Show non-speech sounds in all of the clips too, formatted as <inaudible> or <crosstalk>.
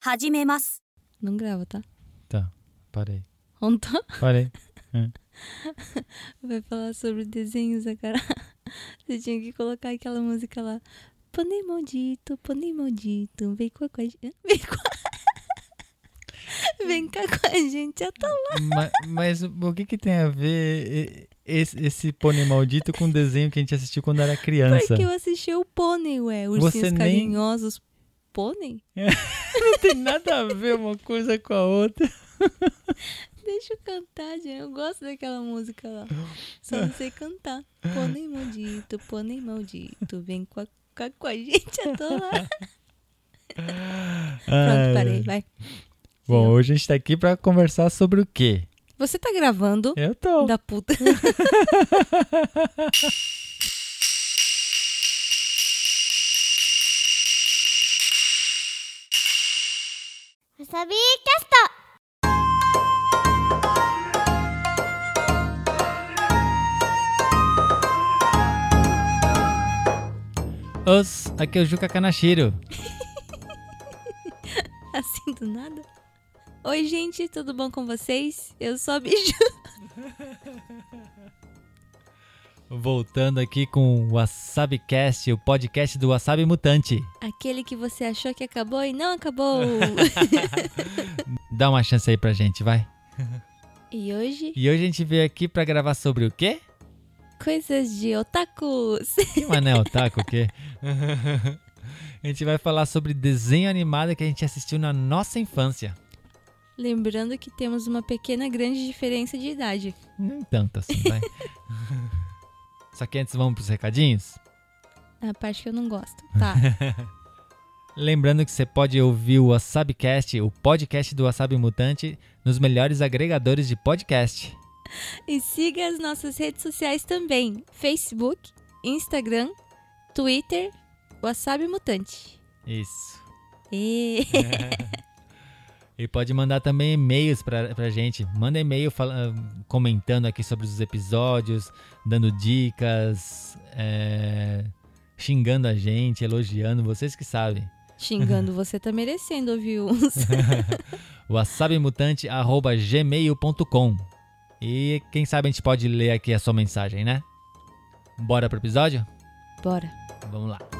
始めます。 Não grava, tá? Tá, parei. Ontem Parei. vai falar sobre desenhos, a cara. Você tinha que colocar aquela música lá. Pônei maldito, pônei maldito, vem cá com a gente. Vem, com a... vem cá com a gente, já tá lá. mas, mas o que que tem a ver e- esse, esse pônei maldito com o desenho que a gente assistiu quando era criança? Porque eu assisti o pônei, ué. Ursinhos Você nem- carinhosos. Pônei? <laughs> Não tem nada a ver uma coisa com a outra. <laughs> Deixa eu cantar, gente. Eu gosto daquela música lá. Só não sei cantar. Pônei maldito, pônei maldito, vem com a, com a, gente, já tô lá. <laughs> Pronto, parei, vai. Bom, hoje a gente tá aqui pra conversar sobre o quê? Você tá gravando? Eu tô. Da puta. Wasabi キャスト Os, aqui é o Juca Kanashiro. <laughs> Assim do nada. Oi, gente, tudo bom com vocês? Eu sou a Biju. <laughs> Voltando aqui com o WasabiCast, o podcast do Wasabi Mutante. Aquele que você achou que acabou e não acabou. <laughs> Dá uma chance aí pra gente, vai. <laughs> e hoje, E hoje a gente veio aqui pra gravar sobre o quê? coisas de otakus. <laughs> Que mané otaku o quê? a gente vai falar sobre desenho animado que a gente assistiu na nossa infância. Lembrando que temos uma pequena grande diferença de idade. Nem tanto assim, vai. Só que antes vamos pros recadinhos? A parte que eu não gosto. <laughs> Tá. Lembrando que você pode ouvir o WasabiCast, o podcast do Wasabi Mutante, nos melhores agregadores de podcast. E siga as nossas redes sociais também: Facebook, Instagram, Twitter, Wasabi Mutante. Isso. E... <laughs> <laughs> E pode mandar também e-mails pra, pra gente. Manda e-mail fala- comentando aqui sobre os episódios, dando dicas, é, xingando a gente, elogiando, vocês que sabem. Xingando, <laughs> você tá merecendo ouvir uns. <laughs> wasabimutante.gmail.com E quem sabe a gente pode ler aqui a sua mensagem, né? Bora pro episódio? Bora. Vamos lá.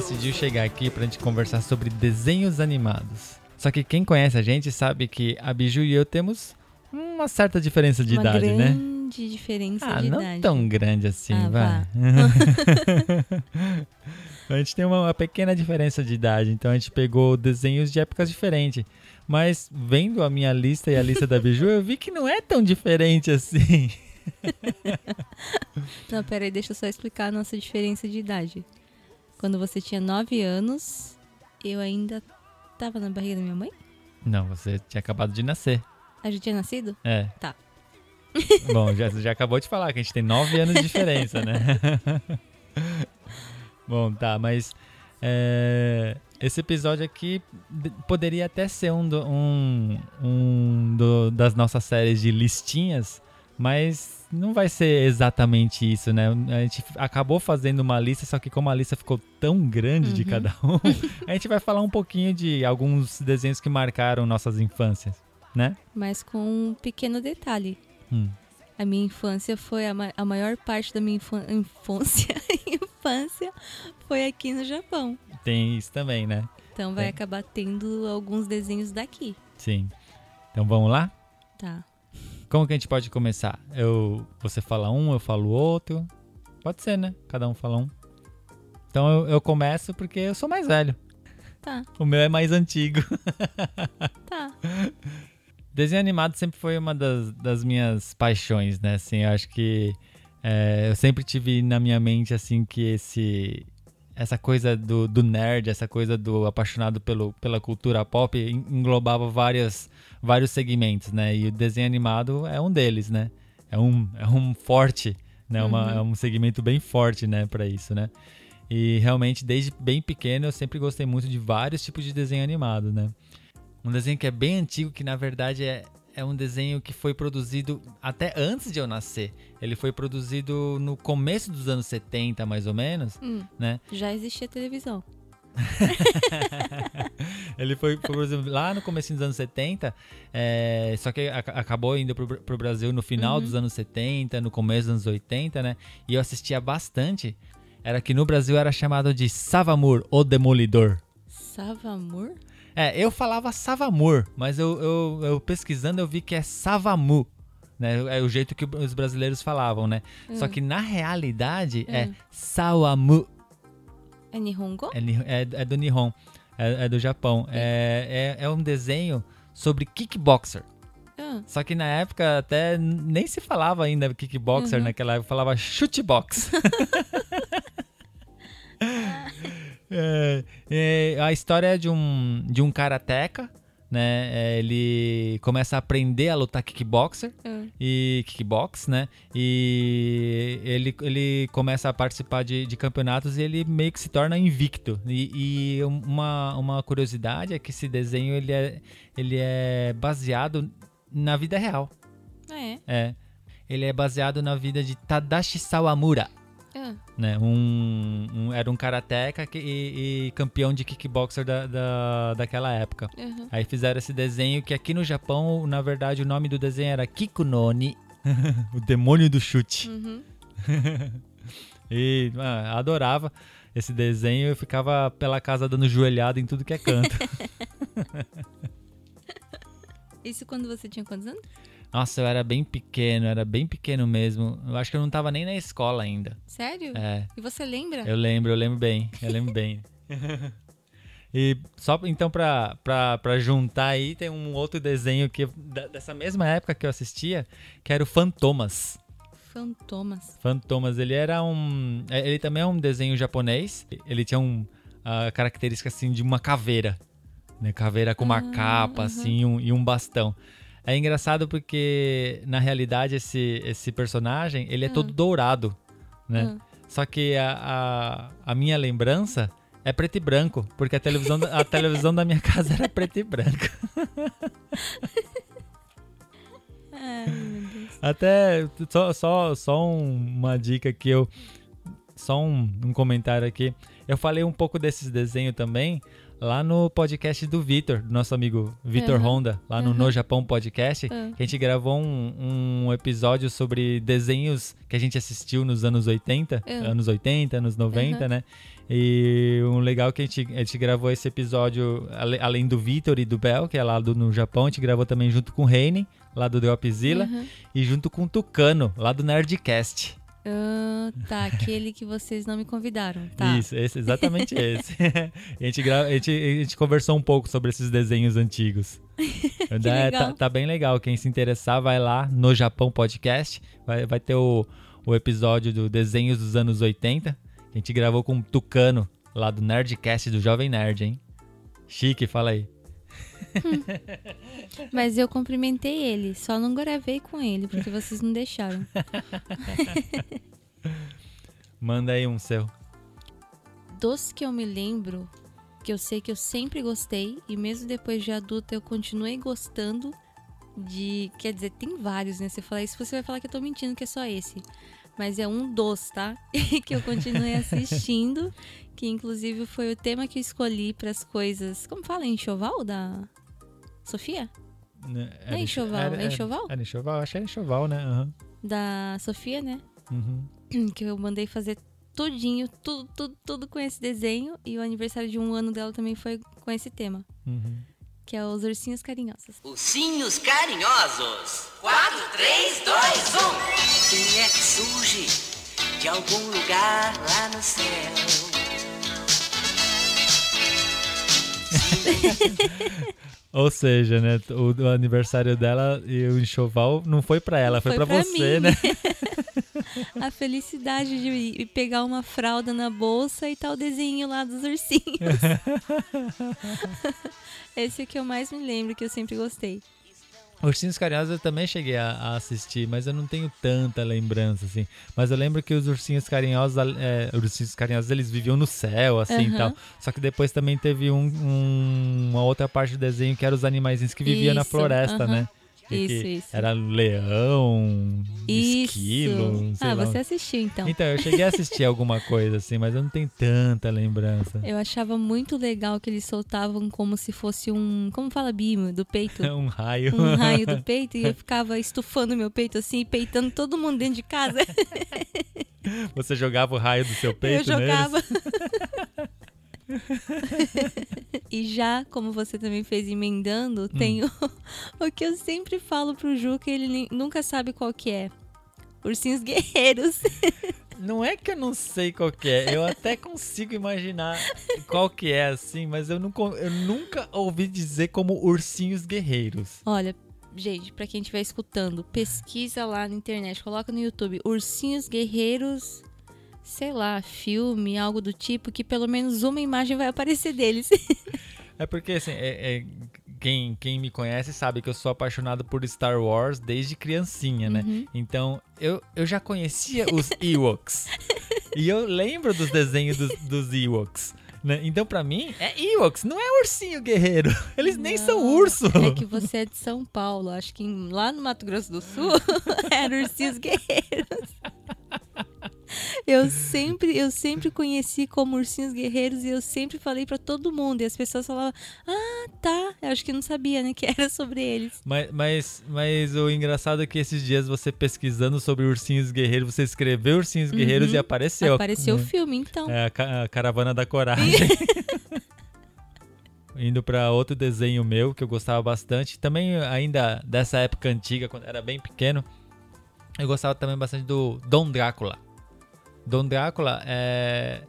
Decidiu chegar aqui pra gente conversar sobre desenhos animados. Só que quem conhece a gente sabe que a Biju e eu temos uma certa diferença de uma idade, né? grande diferença Ah, de não idade. tão grande assim, Ah, vai. <laughs> a gente tem uma, uma pequena diferença de idade, então a gente pegou desenhos de épocas diferentes. Mas vendo a minha lista e a lista da Biju, eu vi que não é tão diferente assim. <laughs> Não, pera aí, deixa eu só explicar a nossa diferença de idade. Quando você tinha 9 anos, eu ainda tava na barriga da minha mãe? Não, você tinha acabado de nascer. A gente tinha nascido? É. Tá. <laughs> Bom, já, já acabou de falar que a gente tem nove anos de diferença, né? <laughs> Bom, tá, mas é, esse episódio aqui poderia até ser um, do- um, um do- das nossas séries de listinhas, mas não vai ser exatamente isso, né? A gente acabou fazendo uma lista, só que como a lista ficou tão grande de Uhum. cada um, <laughs> a gente vai falar um pouquinho de alguns desenhos que marcaram nossas infâncias, né? Mas com um pequeno detalhe. Hum. A minha infância foi a, ma- a maior parte da minha infan- infância, <laughs> infância foi aqui no Japão. Tem isso também, né? Então vai É. acabar tendo alguns desenhos daqui. Sim. Então vamos lá? Tá. Como que a gente pode começar? Eu, você fala um, eu falo outro. Pode ser, né? Cada um fala um. Então eu, eu começo porque eu sou mais velho. Tá, O meu é mais antigo. <laughs> tá. Desenho animado sempre foi uma das, das minhas paixões, né? Assim, eu acho que é, eu sempre tive na minha mente, assim, que esse essa coisa do, do nerd, essa coisa do apaixonado pelo, pela cultura pop en- englobava várias, vários segmentos, né? E o desenho animado é um deles, né? É um, é um forte, né? Uma, é um segmento bem forte, né? Para isso, né? E realmente, desde bem pequeno, eu sempre gostei muito de vários tipos de desenho animado, né? Um desenho que é bem antigo, que na verdade é, é um desenho que foi produzido até antes de eu nascer. Ele foi produzido no começo dos anos 70, mais ou menos, Hum, né? já existia televisão. <laughs> Ele foi, foi produzido lá no começo dos anos 70, é, só que ac- acabou indo pro, pro Brasil no final Uhum. dos anos 70, no começo dos anos 80, né? E eu assistia bastante. Era que no Brasil era chamado de Savamur, o Demolidor. Savamur? É, eu falava Savamur, mas eu, eu, eu pesquisando eu vi que é Savamu. Né? É o jeito que os brasileiros falavam, né? Só que na realidade é Hum. Sawamu. É Nihongo? É, é- é do Nihon, é, é do Japão. É, é, é um desenho sobre kickboxer. Ah, Só que na época até nem se falava ainda kickboxer Uhum. naquela época, falava chutebox. <laughs> <laughs> É, é, a história é de um, de um karateca, né? É, ele começa a aprender a lutar kickboxer ah. e kickbox, né? E ele, ele começa a participar de, de campeonatos e ele meio que se torna invicto. E, e uma, uma curiosidade é que esse desenho ele é, ele é baseado na vida real. É. É. Ele é baseado na vida de Tadashi Sawamura. Ah, Né, um, um- era um karateca e, e campeão de kickboxer da, da, daquela época. aham. Aí fizeram esse desenho que aqui no Japão, na verdade, o nome do desenho era Kikunoni, <laughs> o demônio do chute. Uhum. <laughs> E ah, adorava esse desenho, eu ficava pela casa dando joelhada em tudo que é canto. <laughs> Isso quando você tinha quantos anos? Nossa, eu era bem pequeno, era bem pequeno mesmo. Eu acho que eu não tava nem na escola ainda. Sério? É, E você lembra? eu lembro, eu lembro bem, eu lembro bem. <laughs> E só então pra, pra, pra juntar aí, tem um outro desenho que dessa mesma época que eu assistia, que era o Fantomas. Fantomas. Fantomas, ele era um. é, Ele também é um desenho japonês. Ele tinha um, a característica assim de uma caveira. Né? Caveira com uma Ah, capa, assim, um- e um bastão. É engraçado porque, na realidade, esse, esse personagem, ele é todo dourado, né? Ah. Só que a, a, a minha lembrança é preto e branco, porque a televisão, da- a televisão da minha <laughs> casa era preto e branco. <laughs> Ai, meu Deus. Até só, só, só um- uma dica que eu. Só um, um comentário aqui. Eu falei um pouco desses desenhos também lá no podcast do Vitor, do nosso amigo Vitor Aham. Honda, lá no Aham. No Japão Podcast. Ah. Que a gente gravou um, um episódio sobre desenhos que a gente assistiu nos anos 80, Ah. anos 80, anos 90, Aham. né? E um legal que a gente, a gente gravou esse episódio, além do Vitor e do Bel, que é lá do, no Japão, a gente gravou também junto com o Reine, lá do Dropzilla Aham. e junto com o Tucano, lá do Nerdcast. Ah, tá, aquele que vocês não me convidaram. Tá. Isso, esse, exatamente esse. <laughs> a, gente gra- a, gente, a gente conversou um pouco sobre esses desenhos antigos. <laughs> Legal. Tá, tá bem legal. Quem se interessar, vai lá no Japão Podcast. Vai, vai ter o, o episódio do Desenhos dos anos 80. Que a gente gravou com o Tucano, lá do Nerdcast do Jovem Nerd, hein? Chique, fala aí. <laughs> Mas eu cumprimentei ele, só não gravei com ele, porque vocês não deixaram. <laughs> Manda aí um seu. Dos que eu me lembro, que eu sei que eu sempre gostei, e mesmo depois de adulta eu continuei gostando de. Quer dizer, tem vários, né? Se eu falar isso, você vai falar que eu tô mentindo, que é só esse. Mas é um dos, tá? <laughs> que eu continuei assistindo, que inclusive foi o tema que eu escolhi para as coisas. Como fala? Enxoval da Sofia? Era enxoval, era- é enxoval? Era enxoval, acho que é enxoval, né? Aham. Da Sofia, né? Uhum. <clears throat> que eu mandei fazer tudinho, tudo, tudo, tudo com esse desenho. E o aniversário de um ano dela também foi com esse tema, Uhum. que é os ursinhos carinhosos. Ursinhos carinhosos. 4, 3, 2, 1. Quem é que surge de algum lugar lá no céu? <laughs> <laughs> Ou seja, né? O, o aniversário dela e o enxoval não foi pra ela, foi, Foi pra pra você, mim. né? <laughs> a felicidade de pegar uma fralda na bolsa e tal desenho lá dos ursinhos. <laughs> <laughs> Esse é o que eu mais me lembro, que eu sempre gostei. Ursinhos Carinhosos eu também cheguei a, a assistir, mas eu não tenho tanta lembrança, assim. Mas eu lembro que os Ursinhos Carinhosos, é, Ursinhos Carinhosos, eles viviam no céu, assim, Aham. e tal. Só que depois também teve um- um- uma outra parte do desenho que era os animaizinhos que viviam na Isso, floresta, aham. né? E Isso, que isso. Era leão, esquilo, Isso. sei Ah, você assistiu então. Então, eu cheguei a assistir alguma coisa, assim, mas eu não tenho tanta lembrança. Eu achava muito legal que eles soltavam como se fosse um. Como fala Bimo? Do peito? <laughs> Um raio. Um raio do <laughs> peito e eu ficava estufando meu peito assim, peitando todo mundo dentro de casa. Você jogava o raio do seu peito eu jogava. <laughs> <laughs> e já, como você também fez emendando, Hum. tem o, <laughs> o que eu sempre falo pro Ju, que ele nunca sabe qual que é. Ursinhos Guerreiros. <laughs> Não é que eu não sei qual que é, eu até consigo imaginar qual que é assim, mas eu, não, eu nunca ouvi dizer como ursinhos guerreiros. Olha, gente, pra quem estiver escutando, pesquisa lá na internet, coloca no YouTube Ursinhos Guerreiros, sei lá, filme, algo do tipo, que pelo menos uma imagem vai aparecer deles. <laughs> É porque assim, é- é- quem, quem me conhece sabe que eu sou apaixonado por Star Wars desde criancinha, né? Uhum. Então eu, eu já conhecia os <laughs> Ewoks. e eu lembro dos desenhos dos, dos Ewoks. Né? Então, pra mim, é Ewoks, não é ursinho guerreiro. <laughs> Eles nem são Não, urso. É que você é de São Paulo. Acho que lá no Mato Grosso do Sul era Ursinhos Guerreiros. Eu sempre, eu sempre conheci como Ursinhos Guerreiros e eu sempre falei pra todo mundo. E as pessoas falavam, ah, tá. Eu acho que não sabia, né? Que <laughs> era sobre eles. Mas, mas, mas o engraçado é que esses dias você pesquisando sobre ursinhos guerreiros, você escreveu ursinhos guerreiros Uhum. e apareceu. Apareceu o né? filme, então. É a, a caravana da coragem. <laughs> <laughs> Indo pra outro desenho meu que eu gostava bastante, também ainda dessa época antiga, quando era bem pequeno, eu gostava também bastante do Dom Drácula. Dom Drácula é.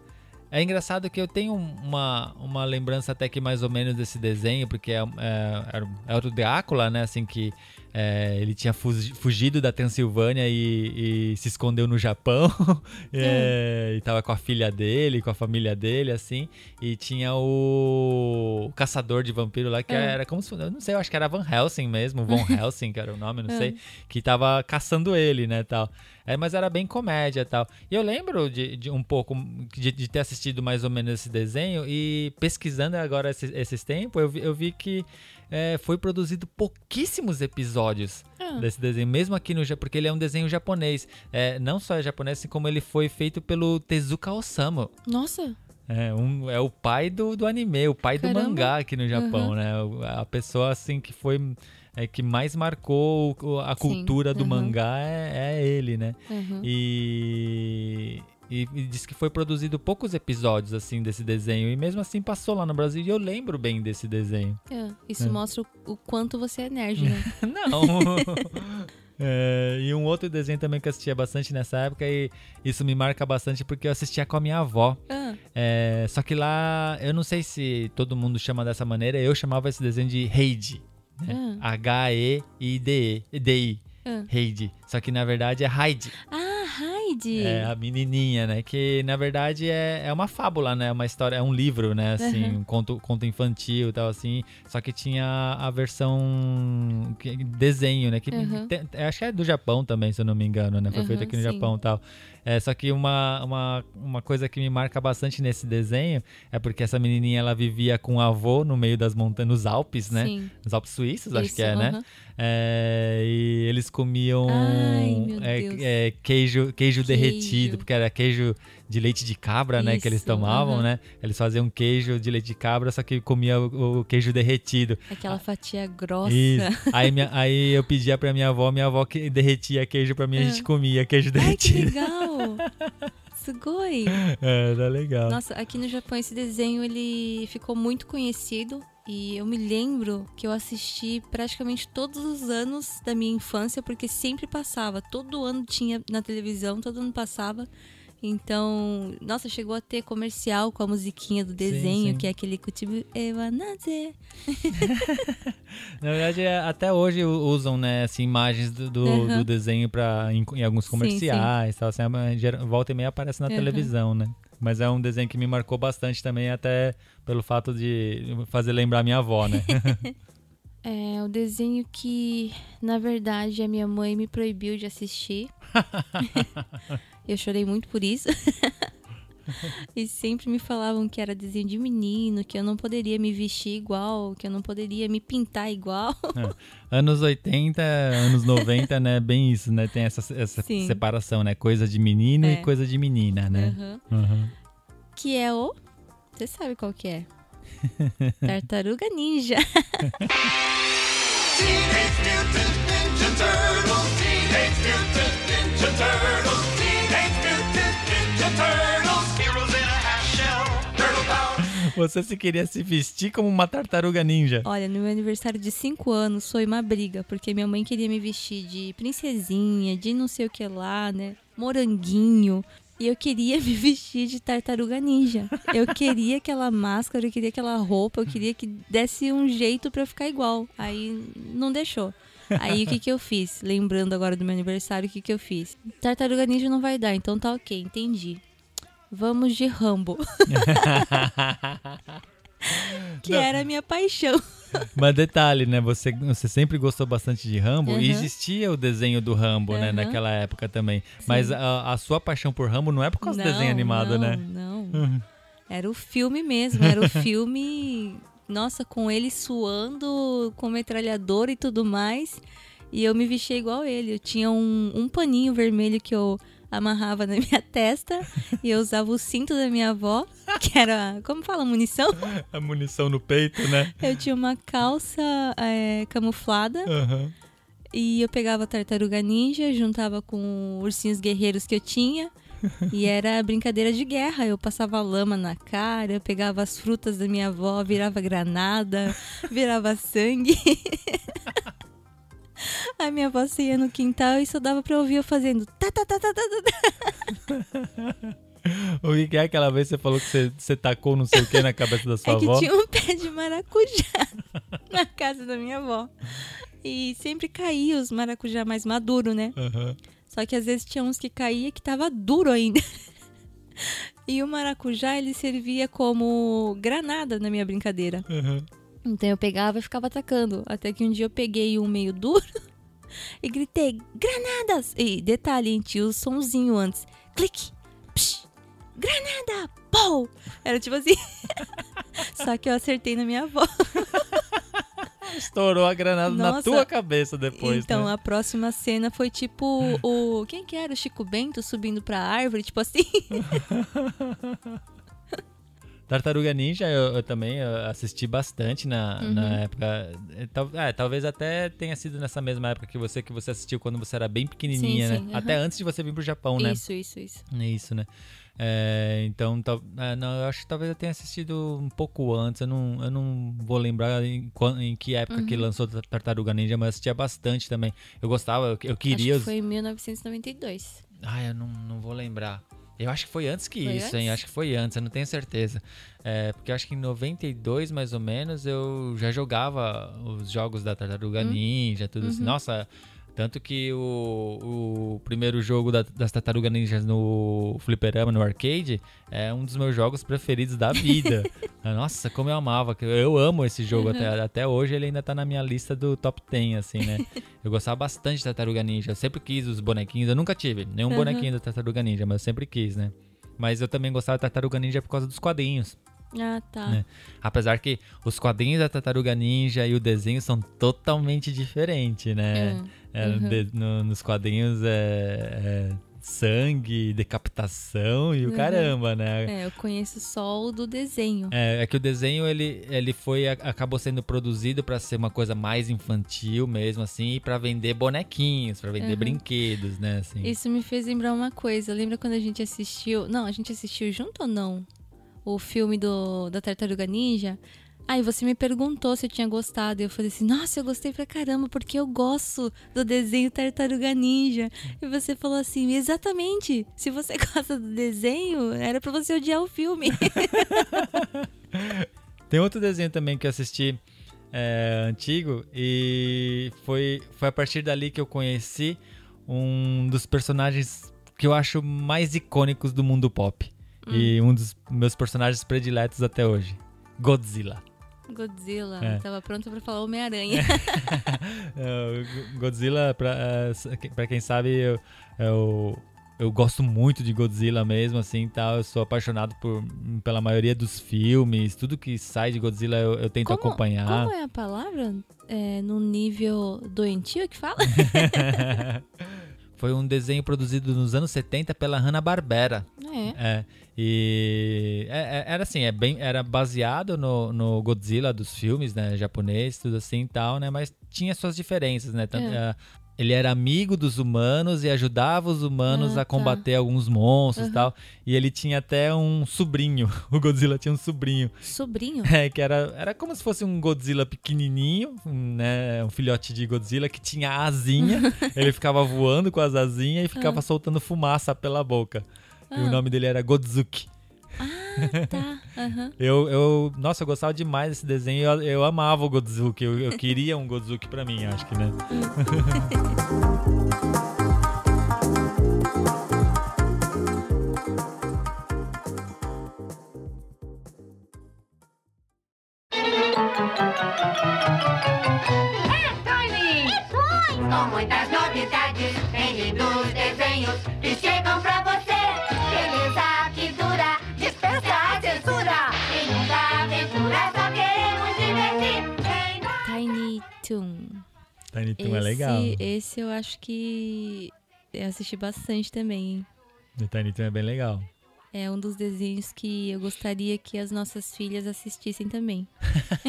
É engraçado que eu tenho uma, uma lembrança até que mais ou menos desse desenho, porque é, é, era- é o Drácula, né? Assim que é, ele tinha fugi- fugido da Transilvânia e, e se escondeu no Japão. <laughs> É, e tava com a filha dele, com a família dele, assim. E tinha o caçador de vampiro lá, que É. era como se eu não sei, eu acho que era Van Helsing mesmo, Von <laughs> Helsing, que era o nome, não É. sei. Que tava caçando ele, né, tal. É, mas era bem comédia tal. E eu lembro de, de um pouco de, de ter assistido mais ou menos esse desenho e pesquisando agora esses, esses tempos, eu vi, eu vi que é, foi produzido pouquíssimos episódios Ah. desse desenho, mesmo aqui no Japão, porque ele é um desenho japonês. É, não só é japonês, assim como ele foi feito pelo Tezuka Osamu. Nossa, É, um, é o pai do, do anime, o pai do Caramba. mangá aqui no Japão, Uhum. né? A pessoa, assim, que foi... É, que mais marcou a Sim, cultura do uhum. mangá é, é ele, né? Uhum. E, e, e diz que foi produzido poucos episódios, assim, desse desenho. E mesmo assim passou lá no Brasil e eu lembro bem desse desenho. É, isso É. mostra o, o quanto você é nerd, né? <laughs> Não. <laughs> É, e um outro desenho também que eu assistia bastante nessa época e isso me marca bastante porque eu assistia com a minha avó. Ah, É, só que lá, eu não sei se todo mundo chama dessa maneira, eu chamava esse desenho de Heidi. Né? Ah. H-E-I-D-E. D-I. ah. Heidi. Só que na verdade é Heidi. Ah, É a menininha, né? Que na verdade é, é uma fábula, né? Uma história, é um livro, né? Assim, Uhum. um conto, conto infantil e tal, assim. Só que tinha a versão que- desenho, né? Que Uhum. tem- acho que é do Japão também, se eu não me engano, né? Foi feito Uhum, aqui no sim. Japão e tal. É, só que uma, uma, uma coisa que me marca bastante nesse desenho é porque essa menininha ela vivia com o avô no meio das montanhas, nos Alpes, né? Sim. Nos Alpes suíços, acho Isso, que é, né? aham. É, e eles comiam Ai, é, é, queijo, queijo, Queijo. derretido, porque era queijo de leite de cabra, né? Que eles Isso, tomavam, aham. né? Eles faziam queijo de leite de cabra, só que comia o, o queijo derretido. Aquela fatia grossa. Isso. Aí, minha- aí eu pedia pra minha avó, minha avó que derretia queijo pra mim, a Ah. gente comia queijo Ai, que derretido. legal! <laughs> Sugoi! É, era legal. Nossa, aqui no Japão esse desenho ele ficou muito conhecido e eu me lembro que eu assisti praticamente todos os anos da minha infância porque sempre passava, todo ano tinha na televisão, todo ano passava Então, nossa, chegou a ter comercial com a musiquinha do desenho, sim. que é aquele Kutibu Ewanase. <laughs> Na verdade, é, até hoje usam, né, assim, imagens do, do, do desenho pra, em, em alguns Sim, comerciais, tal, assim, gera- volta e meia aparece na televisão, né? Mas é um desenho que me marcou bastante também, até pelo fato de fazer lembrar minha avó, né? <laughs> É o desenho que, na verdade, a minha mãe me proibiu de assistir. <laughs> Eu chorei muito por isso. <laughs> e sempre me falavam que era desenho de menino, que eu não poderia me vestir igual, que eu não poderia me pintar igual. <laughs> anos 80, anos 90, né? Bem isso, né? Tem essa, essa Sim. separação, né? Coisa de menino É. e coisa de menina, né? Aham. Uhum. Que é o. Você sabe qual que é? <laughs> Tartaruga Ninja. Teenage Mutant Ninja Turtles. Teenage Mutant Ninja Turtles. Você se queria se vestir como uma tartaruga ninja. Olha, no meu aniversário de 5 anos foi uma briga, porque minha mãe queria me vestir de princesinha, de não sei o que lá, né? Moranguinho. E eu queria <laughs> me vestir de tartaruga ninja. Eu queria aquela máscara, eu queria aquela roupa, eu queria que desse um jeito eu ficar igual. Aí não deixou. Aí o que que eu fiz? Lembrando agora do meu aniversário, o que que eu fiz? Tartaruga ninja não vai dar, então tá ok, entendi. Vamos de Rambo. <laughs> <laughs> que era a minha paixão. <laughs> Mas detalhe, né? Você, você sempre gostou bastante de Rambo e Uhum. existia o desenho do Rambo, né? Uhum. Naquela época também. Mas a, a sua paixão por Rambo não é por causa do Não, desenho animado, não, né? Não, Uhum. Era o filme mesmo, era o filme, nossa, com ele suando, com metralhadora e tudo mais. E eu me vestia igual ele. Eu tinha um, um paninho vermelho que eu amarrava na minha <laughs> testa e eu usava o cinto da minha avó, que era, como fala, munição. A munição no peito, né? Eu tinha uma calça é, camuflada Aham. e eu pegava a tartaruga ninja, juntava com ursinhos guerreiros que eu tinha. E era brincadeira de guerra. Eu passava lama na cara, eu pegava as frutas da minha avó, virava granada, <laughs> virava sangue. <laughs> A minha avó saía no quintal e só dava pra ouvir eu fazendo tá, tá, tá, tá, tá, tá. <laughs> O que que é aquela vez que você falou que você, você tacou não sei o que na cabeça da sua É que avó? tinha um pé de maracujá <laughs> na casa da minha avó. E sempre caía os maracujá mais maduro, né? Aham. Só que às vezes tinha uns que caía que tava duro ainda. <laughs> E o maracujá, ele servia como granada na minha brincadeira. Aham. Então eu pegava e ficava atacando. Até que um dia eu peguei um meio duro <laughs> e gritei, granadas! E detalhe, hein, tinha o sonzinho antes. Clique! Psh, granada! Pou! Era tipo assim. <laughs> Só que eu acertei na minha avó. <laughs> Estourou a granada na Nossa. tua cabeça depois, então né? a próxima cena foi tipo o. Quem que era? O Chico Bento subindo pra árvore, tipo assim. Tartaruga Ninja eu, eu também eu assisti bastante na, Uhum. na época. É, tal- é, talvez até tenha sido nessa mesma época que você, que você assistiu quando você era bem pequenininha, Sim, né? sim, aham. Até antes de você vir pro Japão, né? Isso, isso, isso. É Isso, né? É, então, tal- é, não, eu acho que talvez eu tenha assistido um pouco antes. Eu não, eu não vou lembrar em, em que época que Uhum. lançou Tar- Tartaruga Ninja, mas eu assistia bastante também. Eu gostava, eu, eu queria. Acho que foi em 1992. Ah, eu não, não vou lembrar. Eu acho que foi antes que Foi isso, hein? antes? Acho que foi antes, eu não tenho certeza. É, porque eu acho que em 92, mais ou menos, eu já jogava os jogos da Tartaruga Hum? Ninja, tudo assim. Uhum. Nossa, tanto que o, o primeiro jogo da- das Tartaruga Ninjas no Fliperama, no arcade, é um dos meus jogos preferidos da vida. <laughs> Nossa, como eu amava. que Eu amo esse jogo Uhum. até, até hoje, ele ainda tá na minha lista do top 10, assim, né? <laughs> Eu gostava bastante de Tartaruga Ninja. Eu sempre quis os bonequinhos. Eu nunca tive nenhum Uhum. bonequinho da Tartaruga Ninja, mas eu sempre quis, né? Mas eu também gostava da Tartaruga Ninja por causa dos quadrinhos. Ah, tá. É. Apesar que os quadrinhos da Tartaruga Ninja e o desenho são totalmente diferentes, né? É, uhum. de- no- nos quadrinhos é, é sangue, decapitação e o Uhum. caramba, né? É, eu conheço só o do desenho. É, é que o desenho ele, ele foi acabou sendo produzido pra ser uma coisa mais infantil mesmo assim, e para vender bonequinhos, pra vender Uhum. brinquedos, né, assim. Isso me fez lembrar uma coisa. Lembra quando a gente assistiu. Não, a gente assistiu junto ou não? O filme do, da Tartaruga Ninja. Aí você me perguntou se eu tinha gostado. E eu falei assim, nossa, eu gostei pra caramba, porque eu gosto do desenho Tartaruga Ninja. E você falou assim, exatamente. Se você <laughs> gosta do desenho, era pra você odiar o filme. <laughs> Tem outro desenho também que eu assisti é, antigo e foi, foi a partir dali que eu conheci um dos personagens que eu acho mais icônicos do mundo pop. E um dos meus personagens prediletos até hoje. Godzilla. Godzilla. É. Tava pronta pra falar Homem-Aranha. É, <laughs> <laughs> o Godzilla, pra, é, quem sabe, eu, eu, eu gosto muito de Godzilla mesmo, assim, tal. Eu sou apaixonado por, pela maioria dos filmes. Tudo que sai de Godzilla eu, eu tento Como- acompanhar. Como é a palavra? É, no nível doentio que fala? <laughs> Foi um desenho produzido nos anos 70 pela Hanna-Barbera. É. É, e é- é- era assim, é bem, era baseado no, no Godzilla dos filmes, né, japonês, tudo assim e tal, né, mas tinha suas diferenças, né, tanto- É. ele era amigo dos humanos e ajudava os humanos Ah, a tá. combater alguns monstros e tal, e ele tinha até um sobrinho, <laughs> o Godzilla tinha um sobrinho, Sobrinho? é, que era, era como se fosse um Godzilla pequenininho, né, um filhote de Godzilla que tinha asinha, <laughs> ele ficava voando com as asinhas e ficava soltando fumaça pela boca. E o Ah. nome dele era Godzuki. Ah, tá. Aham. <laughs> Eu, eu, nossa, eu gostava demais desse desenho. Eu, eu amava o Godzuki. Eu, eu queria um Godzuki pra mim, acho que, né? <laughs> Com muitas novidades Toon. Tiny Toon é legal. Esse eu acho que eu assisti bastante também. O Tiny Toon é bem legal. É um dos desenhos que eu gostaria que as nossas filhas assistissem também.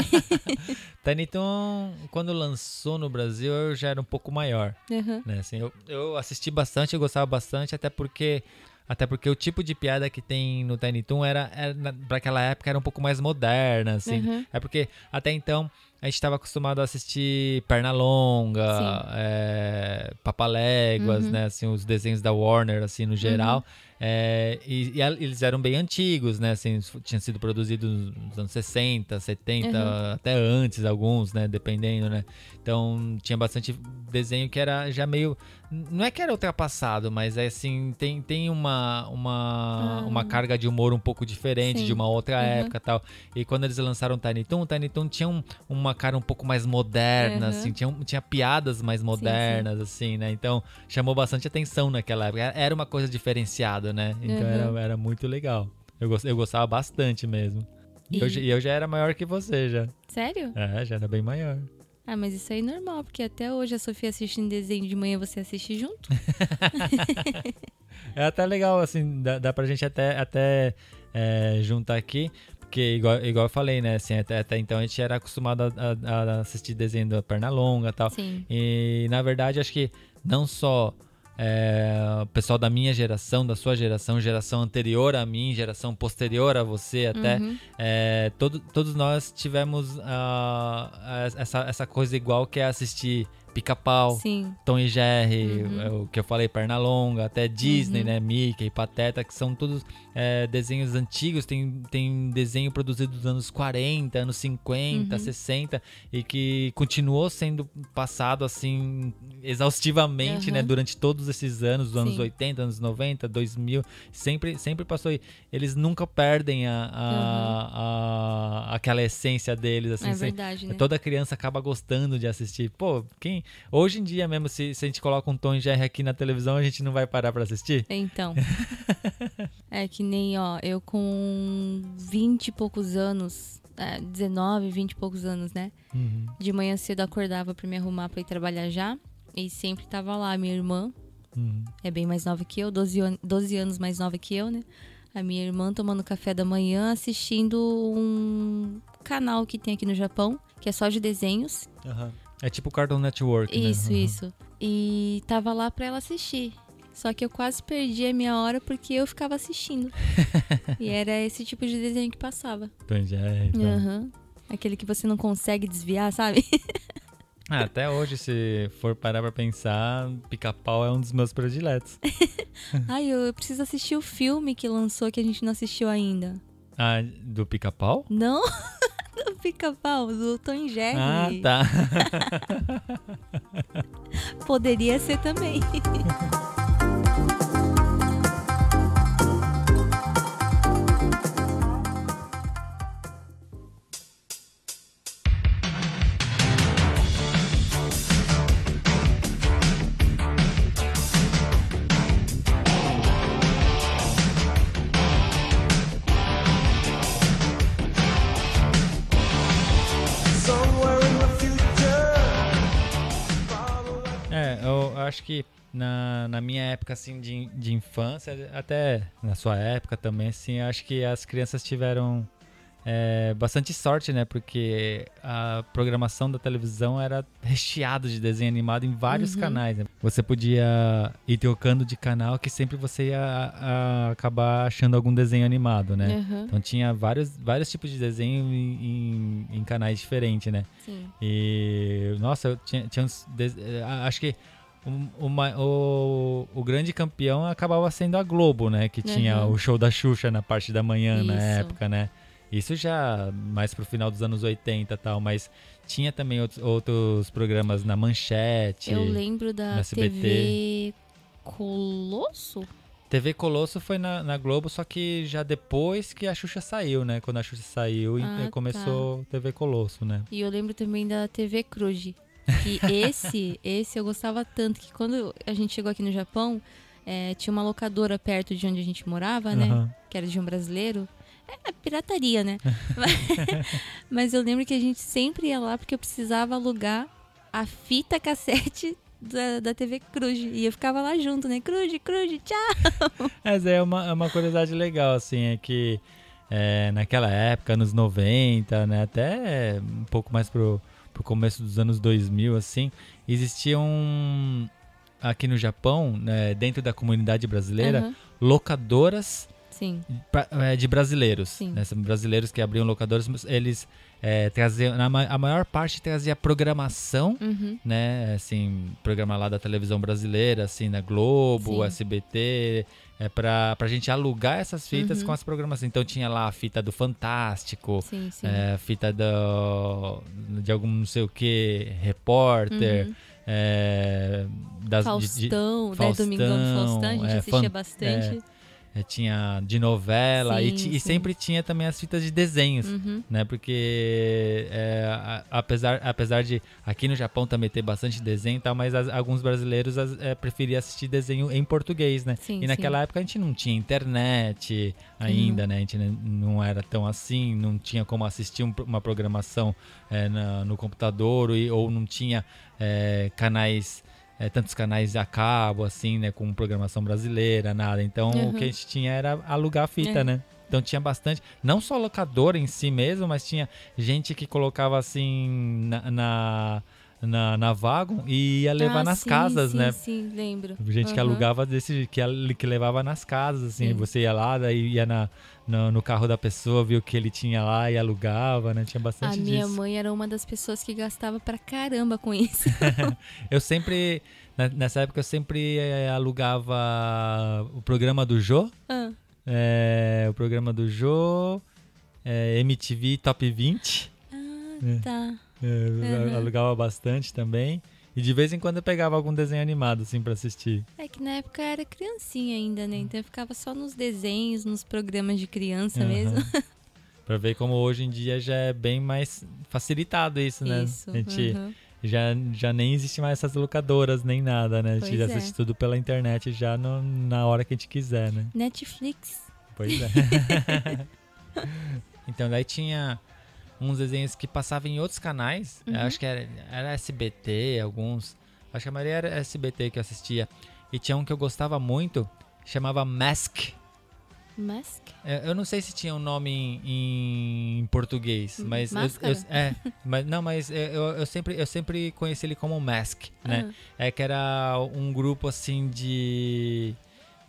<laughs> Tiny Toon, quando lançou no Brasil, eu já era um pouco maior. Aham. Né? Assim, eu, eu assisti bastante, eu gostava bastante, até porque. Até porque o tipo de piada que tem no Tiny Toon era, era pra aquela época era um pouco mais moderna, assim. Uhum. É porque até então a gente estava acostumado a assistir Pernalonga, é, Papaléguas, Uhum. né? Assim, os desenhos da Warner, assim, no geral. É, e, e eles eram bem antigos, né? Assim, tinham sido produzidos nos anos 60, 70, Uhum. até antes alguns, né? Dependendo, né? Então tinha bastante desenho que era já meio. Não é que era ultrapassado, mas é assim, tem, tem uma, uma, Ah. uma carga de humor um pouco diferente Sim. de uma outra Uhum. época e tal. E quando eles lançaram o Tiny Toon, o Tiny Toon tinha um- uma cara um pouco mais moderna, Uhum. assim, tinha, tinha piadas mais modernas, assim, né? Então chamou bastante atenção naquela época. Era uma coisa diferenciada, né? Então Uhum. era, era muito legal. Eu, gos- eu gostava bastante mesmo. E, eu, já- eu já era maior que você, já. Sério? É, já era bem maior. Ah, mas isso aí é normal, porque até hoje a Sofia assistindo desenho de manhã você assiste junto. <laughs> É até legal, assim, dá, dá pra gente até, até é, juntar aqui, porque igual, igual eu falei, né, assim, até, até então a gente era acostumado a, a- a assistir desenho da Pernalonga e tal. Sim. E na verdade acho que não só é, o pessoal da minha geração, da sua geração, geração anterior a mim, geração posterior a você até, Uhum. é, todo- todos nós tivemos ah, essa, essa coisa igual que é assistir Pica-Pau. Tom e Jerry, Uhum. é, o que eu falei, Pernalonga, até Disney, Uhum. né? Mickey, Pateta, que são todos é, desenhos antigos. Tem, tem desenho produzido dos anos 40, anos 50, Uhum. 60, e que continuou sendo passado assim exaustivamente, Uhum. né? Durante todos esses anos, dos anos Sim. 80, anos 90, 2000, sempre, sempre passou. aí. Eles nunca perdem a, a- a- aquela essência deles, assim. é verdade, né? Toda criança acaba gostando de assistir. Pô, quem. Hoje em dia mesmo, se, se a gente coloca um Tom e Jerry aqui na televisão, a gente não vai parar pra assistir? Então. <laughs> é que nem, ó, eu com 20 e poucos anos, é, 19, 20 e poucos anos, né? Uhum. De manhã cedo acordava pra me arrumar pra ir trabalhar já. E sempre tava lá minha irmã, Uhum. é bem mais nova que eu, 12, an- 12 anos mais nova que eu, né? A minha irmã tomando café da manhã, assistindo um canal que tem aqui no Japão, que é só de desenhos. Aham. É tipo Cartoon Network. né? Isso, Uhum. isso. E tava lá pra ela assistir. Só que eu quase perdi a minha hora porque eu ficava assistindo. <laughs> e era esse tipo de desenho que passava. Tom e Jerry. Então. Aham. Aquele que você não consegue desviar, sabe? <laughs> Ah, até hoje, se for parar pra pensar, pica-pau é um dos meus prediletos. <laughs> Ai, eu, eu preciso assistir o filme que lançou que a gente não assistiu ainda. Ah, do pica-pau? Não? Do pica-pau, do Tom Jerry. Ah, tá. <laughs> Poderia ser também. <laughs> na, na minha época, assim, de, de infância, até na sua época também, assim, acho que as crianças tiveram é, bastante sorte, né? Porque a programação da televisão era recheada de desenho animado em vários canais. né? Você podia ir trocando de canal que sempre você ia a- acabar achando algum desenho animado, né? Uhum. Então tinha vários, vários tipos de desenho em, em- em canais diferentes, né? Sim. E, nossa, eu tinha, tinha uns. eh, Acho que o, o, o, grande campeão acabava sendo a Globo, né? Que tinha Uhum. o show da Xuxa na parte da manhã na Isso. época, né? Isso já mais pro final dos anos 80 e tal, mas tinha também outros, outros programas na Manchete. Eu lembro da SBT. TV Colosso? TV Colosso foi na, na Globo, só que já depois que a Xuxa saiu, né? Quando a Xuxa saiu, Ah, começou TV Colosso, né? E eu lembro também da TV Cruz. Que esse, esse eu gostava tanto que quando a gente chegou aqui no Japão, eh, tinha uma locadora perto de onde a gente morava, né? Aham. Que era de um brasileiro. É pirataria, né? <laughs> Mas eu lembro que a gente sempre ia lá porque eu precisava alugar a fita cassete da, da TV Cruz. E eu ficava lá junto, né? Cruz, Cruz, tchau! <laughs> Mas é uma, é uma curiosidade legal, assim, é que é, naquela época, anos 90, né, até um pouco mais pro, pro começo dos anos 2000, assim, existiam aqui no Japão, né, dentro da comunidade brasileira, Aham, locadoras Sim. é, de brasileiros. Sim. Né? Brasileiros que abriam locadoras, eles é, traziam, a maior parte trazia programação Uhum. né, assim, programa lá da televisão brasileira, assim, na Globo, Sim. SBT, é pra, pra gente alugar essas fitas Uhum. com as programações. Então tinha lá a fita do Fantástico, Sim, sim. é, fita do, de algum não sei o que, repórter, Uhum. é, das, de- de- Faustão, né? Faustão, Domingão do Faustão, a gente é, assistia fan- bastante. É, tinha de novela e, Sim, e sim. sempre tinha também as fitas de desenhos Uhum. né? Porque é, a- apesar, apesar de aqui no Japão também ter bastante desenho e tal, mas as- alguns brasileiros as- é, preferiam assistir desenho em português, né? Sim, e naquela época a gente não tinha internet ainda, né? A gente não era tão assim, não tinha como assistir um uma programação é, na- no computador e, ou não tinha é, canais é, tantos canais a cabo, assim, né, com programação brasileira, nada. Então, o Uhum. que a gente tinha era alugar a fita, É. né? Então tinha bastante, não só locador em si mesmo, mas tinha gente que colocava assim na, na, na, na Vagon e ia levar Ah, nas sim, casas, sim, né? Sim, lembro. Gente que Aham. alugava desse, que, que levava nas casas, assim, Sim. você ia lá, daí ia na, no, no carro da pessoa, viu o que ele tinha lá e alugava, né? Tinha A bastante minha disso. mãe era uma das pessoas que gastava pra caramba com isso. <laughs> Eu sempre, nessa época, eu sempre eh, alugava o programa do Jô, Ah, é, o programa do Jô, é, MTV Top 20. É. tá. É, Uhum. alugava bastante também. E de vez em quando eu pegava algum desenho animado, assim, pra assistir. É que na época eu era criancinha ainda, né? Então eu ficava só nos desenhos, nos programas de criança Aham. mesmo. <laughs> Pra ver como hoje em dia já é bem mais facilitado isso, né? Isso. A gente aham. já, já nem existe mais essas locadoras nem nada, né? A gente Pois já é. assiste tudo pela internet já no- na hora que a gente quiser, né? Netflix. Pois é. <laughs> <laughs> então, daí tinha uns desenhos que passavam em outros canais. Eu Uhum. acho que era, era SBT, alguns. Acho que a maioria era SBT que eu assistia. E tinha um que eu gostava muito, chamava Mask. Mask? É, Eu não sei se tinha um nome em, em português, Hum, mas eu, Máscara? eu- é, mas não, mas eu, eu- sempre eu sempre conheci ele como Mask, né? Ah, É que era um grupo assim de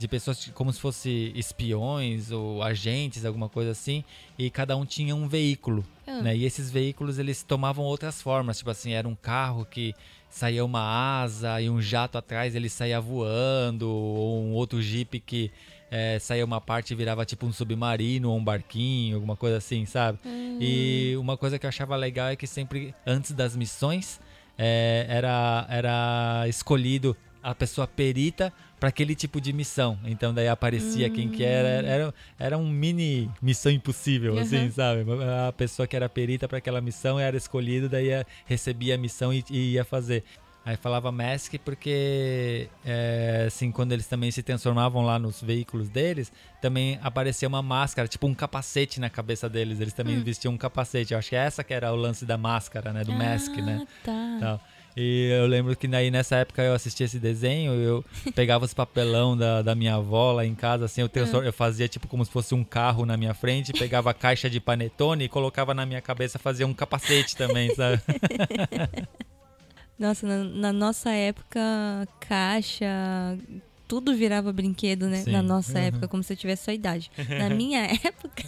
de pessoas como se fosse espiões ou agentes, alguma coisa assim, e cada um tinha um veículo, Ah. né? E esses veículos eles tomavam outras formas, tipo assim, era um carro que saía uma asa e um jato atrás ele saía voando, ou um outro jeep que eh, saía uma parte e virava tipo um submarino ou um barquinho, alguma coisa assim, sabe? E uma coisa que eu achava legal é que sempre antes das missões eh, era, era escolhido a pessoa perita para aquele tipo de missão. Então daí aparecia quem que era, era, era um mini missão impossível, assim, Uhum. sabe? A pessoa que era perita para aquela missão era escolhida, daí ia- recebia a missão e, e ia fazer. Aí falava Mask porque, é, assim, quando eles também se transformavam lá nos veículos deles, também aparecia uma máscara, tipo um capacete na cabeça deles. Eles também vestiam um capacete. Eu acho que essa que era o lance da máscara, né? Do Mask, né? Ah, tá. tal. E eu lembro que daí nessa época eu assistia esse desenho, eu <laughs> pegava os papelão da, da minha avó lá em casa, assim, eu, transfor- eu fazia tipo como se fosse um carro na minha frente, pegava a caixa de panetone e colocava na minha cabeça, fazia um capacete também, sabe? <laughs> Nossa, na, na nossa época, caixa, tudo virava brinquedo, né? Sim. Na nossa Uhum. época, como se eu tivesse sua idade. Na <laughs> minha época.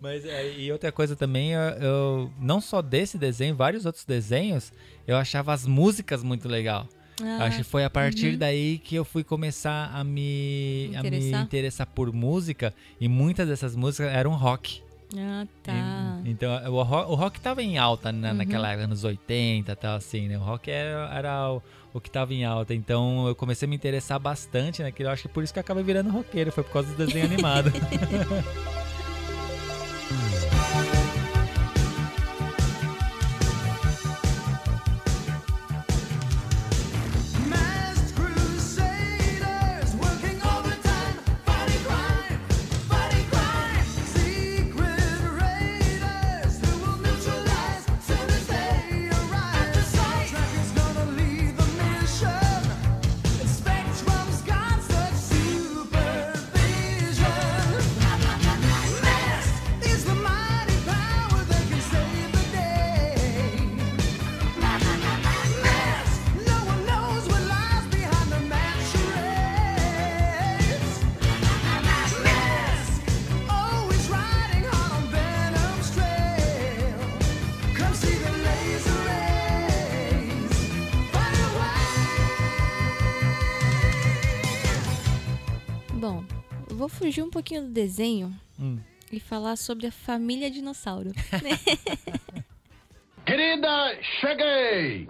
Mas é, e outra coisa também, eu, eu- não só desse desenho, vários outros desenhos, eu achava as músicas muito legal. Ah, Acho que foi a partir daí que eu fui começar a me, a me Interessar? interessar por música e muitas dessas músicas eram rock. ah, tá. E- Então, o rock, o rock tava em alta né, naquela época, anos 80 e tal, assim, né? O rock era, era o, o que tava em alta. Então, eu comecei a me interessar bastante naquilo. Acho que por isso que eu acabei virando roqueiro. Foi por causa do desenho animado. <laughs> fugir um pouquinho do desenho Hum. e falar sobre a família dinossauro. <laughs> Querida, cheguei!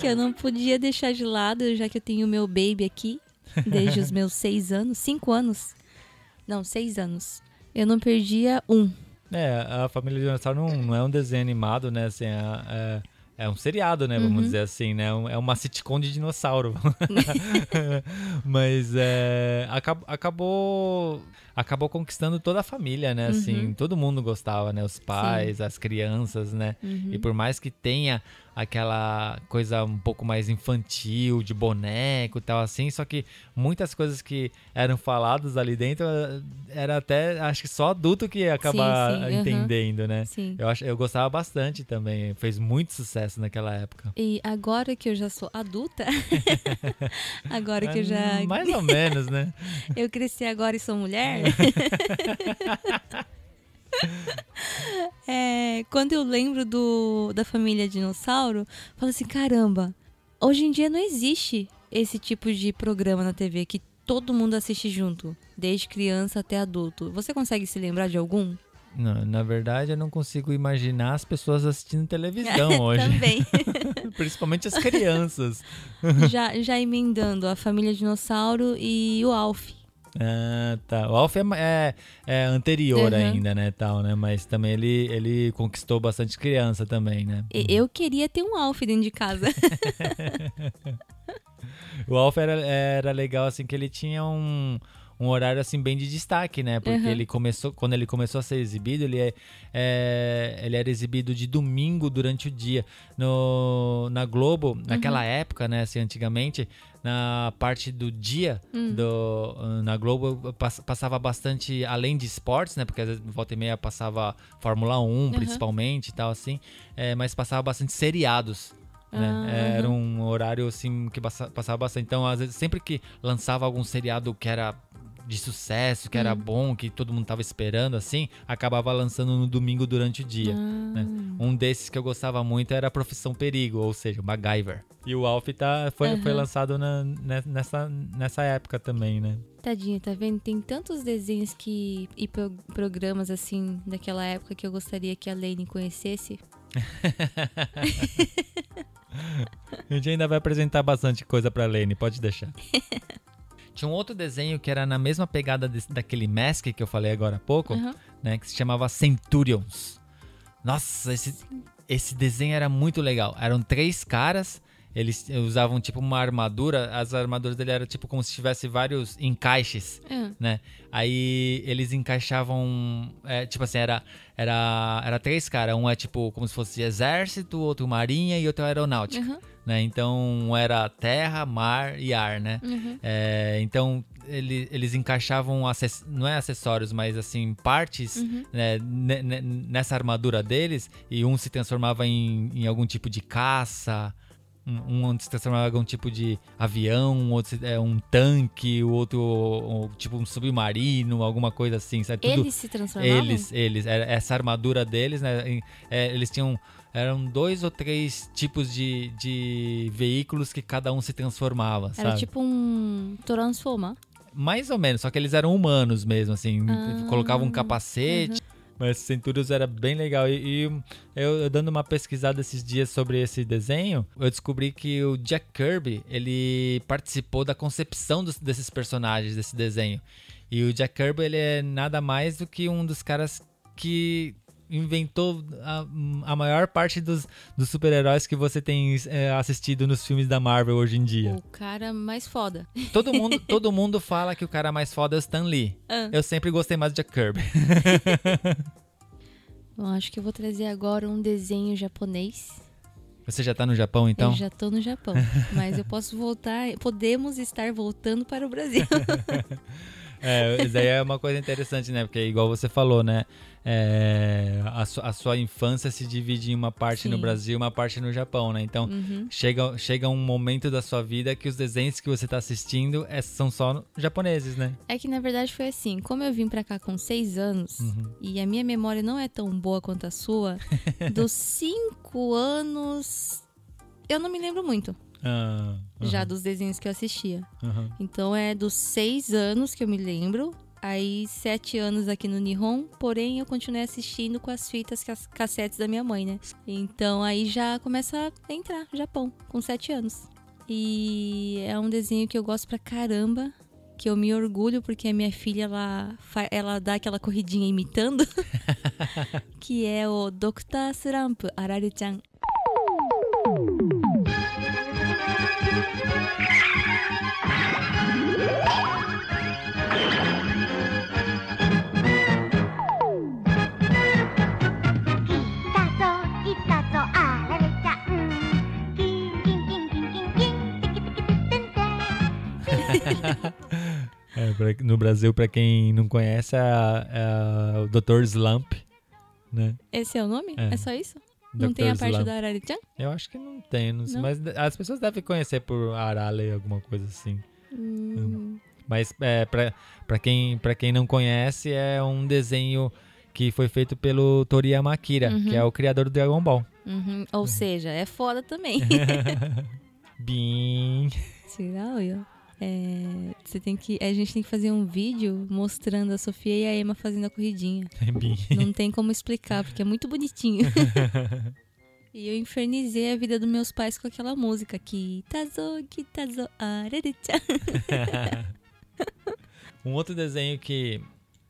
que eu não podia deixar de lado, já que eu tenho meu baby aqui, desde os meus seis anos, cinco anos. Não, seis anos. Eu não perdia um. É, a Família Dinossauro não, não é um desenho animado, né? Assim, é, é, é um seriado, né? Vamos dizer assim, né? É uma sitcom de dinossauro. <laughs> Mas é, acab- acabou, acabou conquistando toda a família, né? Assim, todo mundo gostava, né? Os pais, as crianças, né? E por mais que tenha aquela coisa um pouco mais infantil, de boneco e tal assim, só que muitas coisas que eram faladas ali dentro eh, era até, acho que só adulto que ia acabar sim, aham. entendendo, né? Sim. Eu, acho, eu gostava bastante também, fez muito sucesso naquela época. E agora que eu já sou adulta, <laughs> <laughs> agora que eu já. Ah, Mais ou menos, né? <laughs> Eu cresci agora e sou mulher. <laughs> É, quando eu lembro do, da família dinossauro, eu falo assim: caramba, hoje em dia não existe esse tipo de programa na TV que todo mundo assiste junto, desde criança até adulto. Você consegue se lembrar de algum? Não, na verdade, eu não consigo imaginar as pessoas assistindo televisão <laughs> hoje. Também. <laughs> Principalmente as crianças. já, já emendando a família dinossauro e o Alf. Ah, tá. O Alf é, é- é anterior Uhum. ainda, né, tal, né? Mas também ele, ele conquistou bastante criança também, né? E- Eu queria ter um Alf dentro de casa. <laughs> O Alf era, era legal, assim, que ele tinha um, um horário assim bem de destaque, né? Porque Uhum. ele começou, quando ele começou a ser exibido, ele, é, é- ele era exibido de domingo durante o dia. No, na Globo, naquela época, né, assim, antigamente, na parte do dia do, na Globo pass- passava bastante, além de esportes, né? Porque às vezes volta e meia passava Fórmula 1, principalmente e tal, assim. é, mas passava bastante seriados. Né? Ah, Era aham. um horário assim que passa- passava bastante. Então, às vezes, sempre que lançava algum seriado que era de sucesso, que Hum. era bom, que todo mundo tava esperando, assim, acabava lançando no domingo durante o dia. Ah. né? Um desses que eu gostava muito era Profissão Perigo, ou seja, o MacGyver. E o Alf tá, foi, foi Aham. lançado na- ne- nessa, nessa época também, né? Tadinha, tá vendo? Tem tantos desenhos que e pro- programas assim daquela época que eu gostaria que a Lane conhecesse. <laughs> A gente ainda vai apresentar bastante coisa pra Lane, pode deixar. <laughs> Tinha um outro desenho que era na mesma pegada desse- daquele Mask que eu falei agora há pouco, Aham. né? Que se chamava Centurions. Nossa, esse, esse desenho era muito legal. Eram três caras, eles usavam tipo uma armadura, as armaduras dele eram tipo como se tivesse vários encaixes Ah, né? Aí eles encaixavam, é, tipo assim, era, era, era três caras. Um é tipo como se fosse exército, outro marinha e outro aeronáutica, Aham. Né? Então era terra, mar e ar, né? Uhum. É, então ele- eles encaixavam, não é acessórios, mas assim, partes Uhum. né, ne- ne- nessa armadura deles e um se transformava em, em algum tipo de caça. Um, um se transformava em algum tipo de avião, um outro é um tanque, o outro um, tipo um submarino, alguma coisa assim, sabe? Tudo- Eles se transformavam? eles, eles, essa armadura deles, né? é, eles tinham. Eram dois ou três tipos de, de veículos que cada um se transformava, Era sabe? tipo um Transforma. Mais ou menos, só que eles eram humanos mesmo, assim. Ah, colocavam um capacete. Mas Centurions era bem legal. E, e eu, eu dando uma pesquisada esses dias sobre esse desenho, eu descobri que o Jack Kirby, ele participou da concepção dos- desses personagens, desse desenho. E o Jack Kirby, ele é nada mais do que um dos caras que inventou a, a maior parte dos, dos super-heróis que você tem é, assistido nos filmes da Marvel hoje em dia. O cara mais foda. Todo mundo, <laughs> todo mundo fala que o cara mais foda é o Stan Lee. Ah. Eu sempre gostei mais Jack Kirby. <laughs> Bom, acho que eu vou trazer agora um desenho japonês. Você já tá no Japão, então? Eu já tô no Japão. <laughs> mas eu posso voltar. Podemos estar voltando para o Brasil. É, isso daí é uma coisa interessante, né? Porque igual você falou, né? É, a, su- a sua infância se divide em uma parte no Sim. Brasil e uma parte no Japão, né? Então, Uhum. chega, chega um momento da sua vida que os desenhos que você tá assistindo é- são só japoneses, né? É que na verdade foi assim, como eu vim pra cá com seis anos Uhum. e a minha memória não é tão boa quanto a sua, <laughs> dos cinco anos eu não me lembro muito Ah, já dos desenhos que eu assistia. aham. Então é dos seis anos que eu me lembro, aí sete anos aqui no Nihon, porém eu continuei assistindo com as fitas cas- cassetes da minha mãe, né? Então aí já começa a entrar Japão, com sete anos. E é um desenho que eu gosto pra caramba, que eu me orgulho porque a minha filha ela, ela dá aquela corridinha imitando, <laughs> que é o Dr. Slump Arare-chan.「<laughs> É, pra- no Brasil, pra quem não conhece, é, é o Dr. Slump, né? Esse é o nome? É. É, só isso? Não Dr. tem a parte Slump. da Arare-chan? Eu acho que não tem, não sei, Não? mas as pessoas devem conhecer por Arale, alguma coisa assim. Hum, Mas é, pra, pra, quem, pra quem não conhece, é um desenho que foi feito pelo Toriyama Akira, Uhum. que é o criador do Dragon Ball. uhum. Ou seja, é foda também. <laughs> Bim. Será, olha? É, você tem que, a gente tem que fazer um vídeo mostrando a Sofia e a Emma fazendo a corridinha. Bim. Não tem como explicar, porque é muito bonitinho. <laughs> E eu infernizei a vida dos meus pais com aquela música. Kitazo, kitazo, arere-chan. <laughs> Um outro desenho que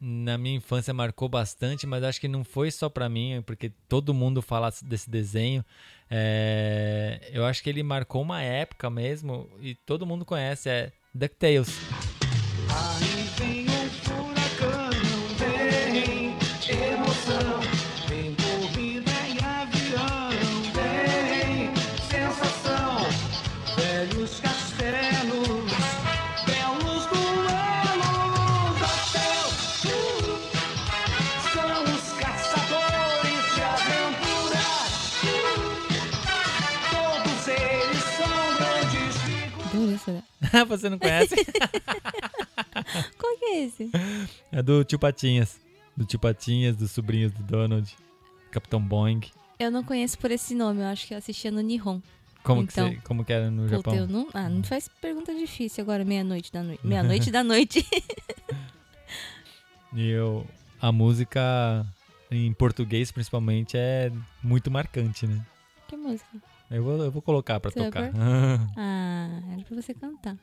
na minha infância marcou bastante, mas acho que não foi só pra mim, porque todo mundo fala desse desenho. É, eu acho que ele marcou uma época mesmo e todo mundo conhece, é DuckTales. <laughs> Você não conhece? <laughs> Qual que é esse? É do Tio Patinhas. Do Tio Patinhas, dos sobrinhos do Donald. Capitão Boing. Eu não conheço por esse nome, eu acho que eu assistia no Nihon. Como, Então. que, você, como que era no Puta, Japão? eu não, ah, não faz pergunta difícil agora, meia-noite da noite. <laughs> Meia-noite da noite. E eu, a música em português, principalmente, é muito marcante, né? que música? Eu vou, eu vou colocar pra Você tocar. <laughs> Ah, era pra você cantar.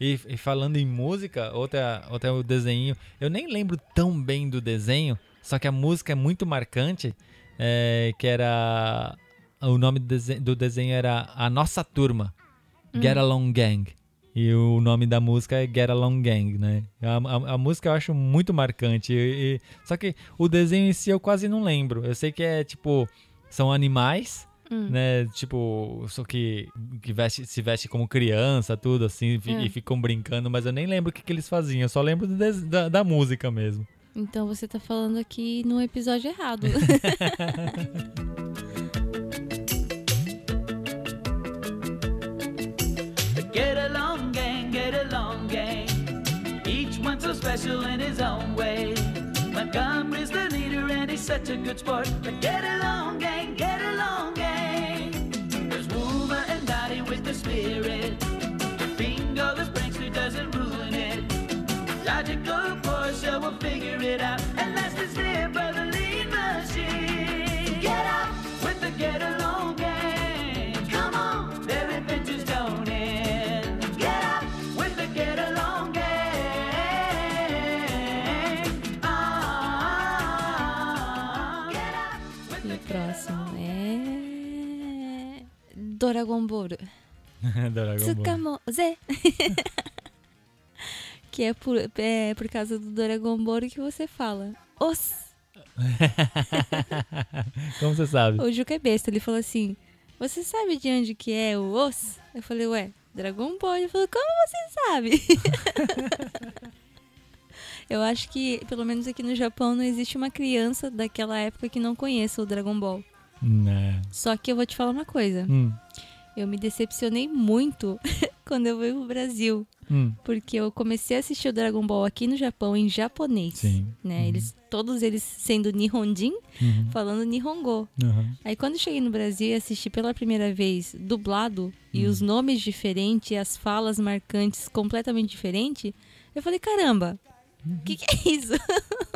E, e falando em música, outra, outra é o desenho. Eu nem lembro tão bem do desenho, só que a música é muito marcante. é, que era. O nome do desenho, do desenho era A Nossa Turma, Get Along Gang. E o nome da música é Get Along Gang, né? A, a- a música eu acho muito marcante. e- e- só que o desenho em si eu quase não lembro. Eu sei que é tipo. São animais Hum. né? Tipo, só que, que veste, se veste como criança, tudo assim, É. e ficam brincando, mas eu nem lembro o que, que eles faziam, eu só lembro do des- da, da música mesmo. Então você tá falando aqui no episódio errado. <laughs> Get along, gang, get along, gang. Each one so special in his own way. Montgomery's the leader and he's such a good sport. But get along, gang, get along, Portia will figure it out. And last is there by the lead machine. Get up with the get along gang. Come on, their adventures don't end. Get up with the get along gang. Ah, get up with e the o próximo é. Dragon Ball. <laughs> Dragon Ball. Tsukamoze. <laughs> que é por, é por causa do Dragon Ball que você fala. Os. <laughs> Como você sabe? O Juca é besta, ele falou assim: Você sabe de onde que é o os? Eu falei, ué, Dragon Ball. Ele falou, como você sabe? <laughs> Eu acho que, pelo menos aqui no Japão, não existe uma criança daquela época que não conheça o Dragon Ball. Né. Só que eu vou te falar uma coisa. Hum, Eu me decepcionei muito <laughs> quando eu fui pro Brasil. Hum. Porque eu comecei a assistir o Dragon Ball aqui no Japão em japonês. Sim. Né? Eles, todos eles sendo Nihonjin, Uhum. falando Nihongo. Uhum. Aí quando eu cheguei no Brasil e assisti pela primeira vez dublado e os nomes diferentes e as falas marcantes completamente diferentes, eu falei, caramba, o que, que é isso? <laughs>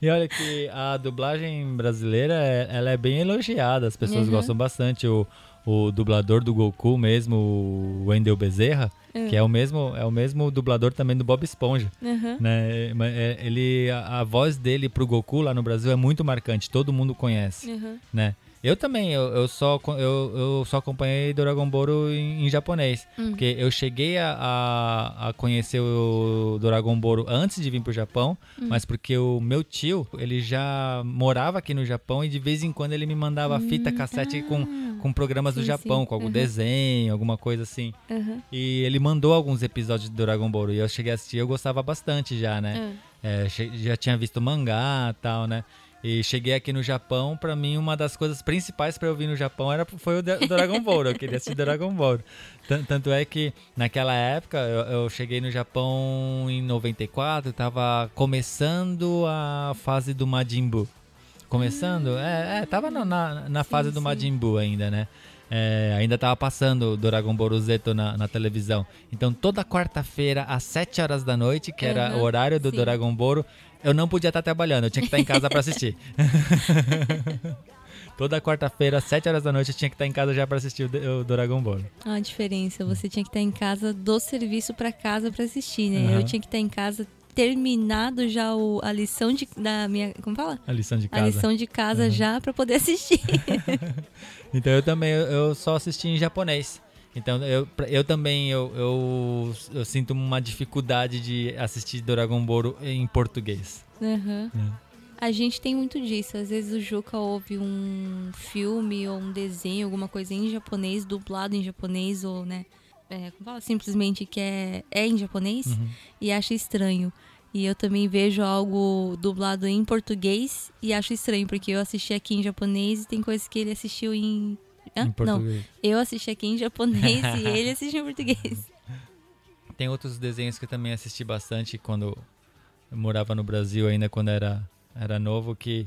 E olha que a dublagem brasileira, é- ela é bem elogiada, as pessoas Uhum. gostam bastante. O, o dublador do Goku mesmo, o Wendel Bezerra, Uhum. que é o mesmo é o mesmo dublador também do Bob Esponja. Aham. né? É, Ele, a, a voz dele pro Goku lá no Brasil é muito marcante, todo mundo conhece, né? Eu também, eu, eu só, eu, eu só acompanhei Dragon Ball em, em japonês. Hum. Porque eu cheguei a, a, a conhecer o Dragon Ball antes de vir pro Japão, Hum. mas porque o meu tio, ele já morava aqui no Japão e de vez em quando ele me mandava fita cassete com, com programas do Hum, Sim, Japão, sim. com algum Aham. desenho, alguma coisa assim. Aham. E ele mandou alguns episódios do Dragon Ball e eu cheguei a assistir, eu gostava bastante já, né? É, che- já tinha visto mangá e tal, né? E cheguei aqui no Japão, pra mim uma das coisas principais pra eu vir no Japão era foi o Dra- Dragon Ball, eu queria assistir Dragon Ball. Tan- Tanto é que naquela época eu, eu cheguei no Japão em 94, tava começando a fase do Majin Buu. Começando? É, é, tava na, na, fase do sim. Majin Buu ainda, né? É, ainda tava passando o Dragon Ball Z na, na televisão. Então toda quarta-feira, às 7 horas da noite, que era Aham, o horário do sim. Dragon Ball, eu não podia estar trabalhando, eu tinha que estar em casa pra assistir. <laughs> Toda quarta-feira, às 7 horas da noite, eu tinha que estar em casa já pra assistir o, Dragon Ball. Ah, a diferença, você tinha que estar em casa do serviço pra casa pra assistir, né? Aham. Eu tinha que estar em casa terminado já o, a lição de, da minha. Como fala? A lição de A casa. lição de casa já pra poder assistir. <laughs> Então eu também, eu só assisti em japonês. Então eu, eu também, eu, eu, eu sinto uma dificuldade de assistir Dragon Ball em português. Aham. A gente tem muito disso. Às vezes o Juca ouve um filme ou um desenho, alguma coisa em japonês, dublado em japonês, ou, né? É, fala? Simplesmente que é, é em japonês e acha estranho. E eu também vejo algo dublado em português e acho estranho, porque eu assisti aqui em japonês e tem coisas que ele assistiu em. Hã? Em Não, português. eu assisti aqui em japonês e ele assistiu em português. <laughs> Tem outros desenhos que eu também assisti bastante quando eu morava no Brasil, ainda quando era, era novo, que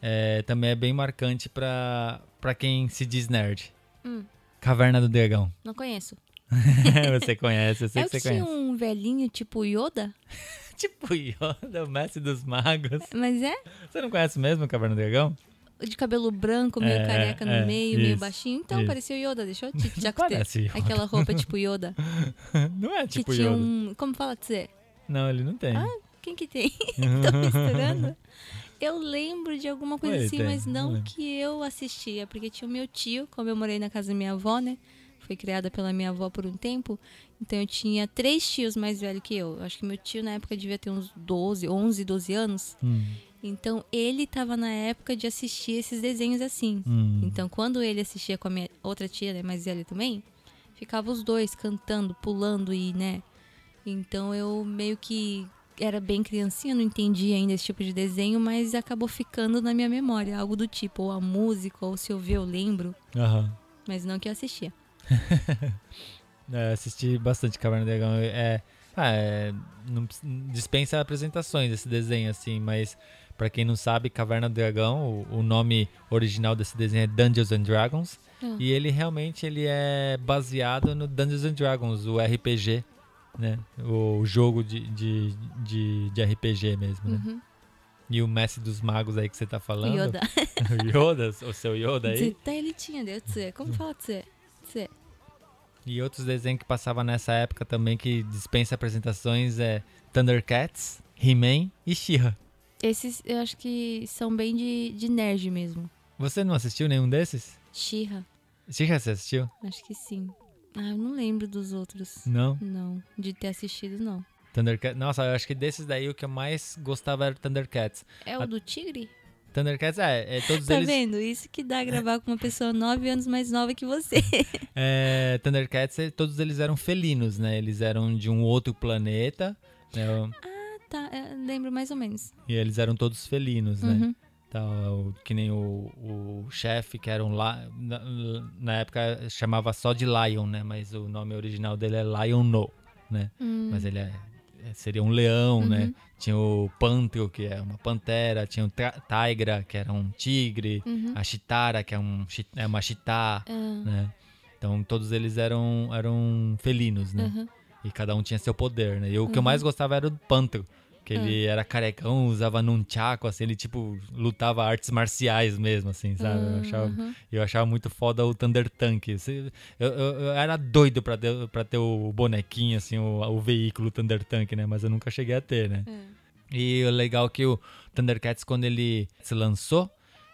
é, também é bem marcante pra, pra quem se diz nerd. Hum. Caverna do Dragão. Não conheço. <laughs> você conhece, eu sei é que você tinha conhece. um velhinho tipo Yoda? <laughs> Tipo Yoda, o mestre dos magos. Mas é? Você não conhece mesmo o Caverna do Dragão? De cabelo branco, meio É, careca no é, meio, meio isso, baixinho. Então, isso. parecia o Yoda, deixou? <laughs> Parece Yoda. aquela roupa <laughs> tipo Yoda. Não é tipo que tinha Yoda. um... Como fala dizer? Não, ele não tem. Ah, Quem que tem? <laughs> Tô misturando. Eu lembro de alguma coisa Ele assim, tem, mas não não que eu assistia. Porque tinha o meu tio, como eu morei na casa da minha avó, né? Fui criada pela minha avó por um tempo. Então eu tinha três tios mais velhos que eu. Eu Acho que meu tio na época devia ter uns 12, 11, 12 anos. Hum, Então ele tava na época de assistir esses desenhos assim. hum. Então, quando ele assistia com a minha outra tia, né, mais velha também, ficava os dois cantando, pulando e, né? Então eu meio que era bem criancinha, não entendia ainda esse tipo de desenho, mas acabou ficando na minha memória, algo do tipo, ou a música, ou se eu ver eu lembro, Aham. mas não que eu assistia. <laughs> É, assisti bastante Caverna do Dragão. É, ah, é, não dispensa apresentações esse desenho, assim, mas pra quem não sabe, Caverna do Dragão, o, o nome original desse desenho é Dungeons and Dragons. Ah. E ele realmente ele é baseado no Dungeons and Dragons, o RPG, né? O jogo de, de, de, de RPG mesmo, né? Uhum. E o Mestre dos Magos aí que você tá falando. Yoda. <laughs> o Yoda, o seu Yoda aí. Zeta ele tinha. Como fala tse? Tse. E outros desenhos que passavam nessa época também que dispensa apresentações é Thundercats, He-Man e She-Ra. Esses eu acho que são bem de, de nerd mesmo. Você não assistiu nenhum desses? She-Ra, She-Ra você assistiu? acho que sim. Ah, eu não lembro dos outros. Não. Não, de ter assistido, não. Thundercats. Nossa, eu acho que desses daí o que eu mais gostava era Thundercats. É o A- do tigre? Thundercats, é, é todos Tá eles. vendo? Isso que dá <laughs> gravar com uma pessoa nove anos mais nova que você. <laughs> É, Thundercats, é, todos eles eram felinos, né? Eles eram de um outro planeta. né? tá, é, lembro mais ou menos. E eles eram todos felinos, né? Uhum. Tal, o- que nem o, o chefe, que era um lá na, na época chamava só de Lion, né? Mas o nome original dele é Lion No, né? Hum, Mas ele é, é- seria um leão, né? Uhum. Tinha o Panther, que é uma pantera, tinha o Tigra, que era um tigre, Uhum. a Chitara, que é, um, é uma chitá, Ah, né? Então todos eles eram, eram felinos, né? aham. E cada um tinha seu poder, né? E o que eu Uhum. mais gostava era o Panther. Que Ah. ele era carecão, usava nunchaku, assim, ele tipo lutava artes marciais mesmo, assim, sabe? Eu achava, Aham. eu achava muito foda o Thunder Tank. Eu, eu- eu era doido pra ter, pra ter o bonequinho, assim, o, o veículo Thunder Tank, né? Mas eu nunca cheguei a ter, né? É. E o legal é que o Thundercats, quando ele se lançou,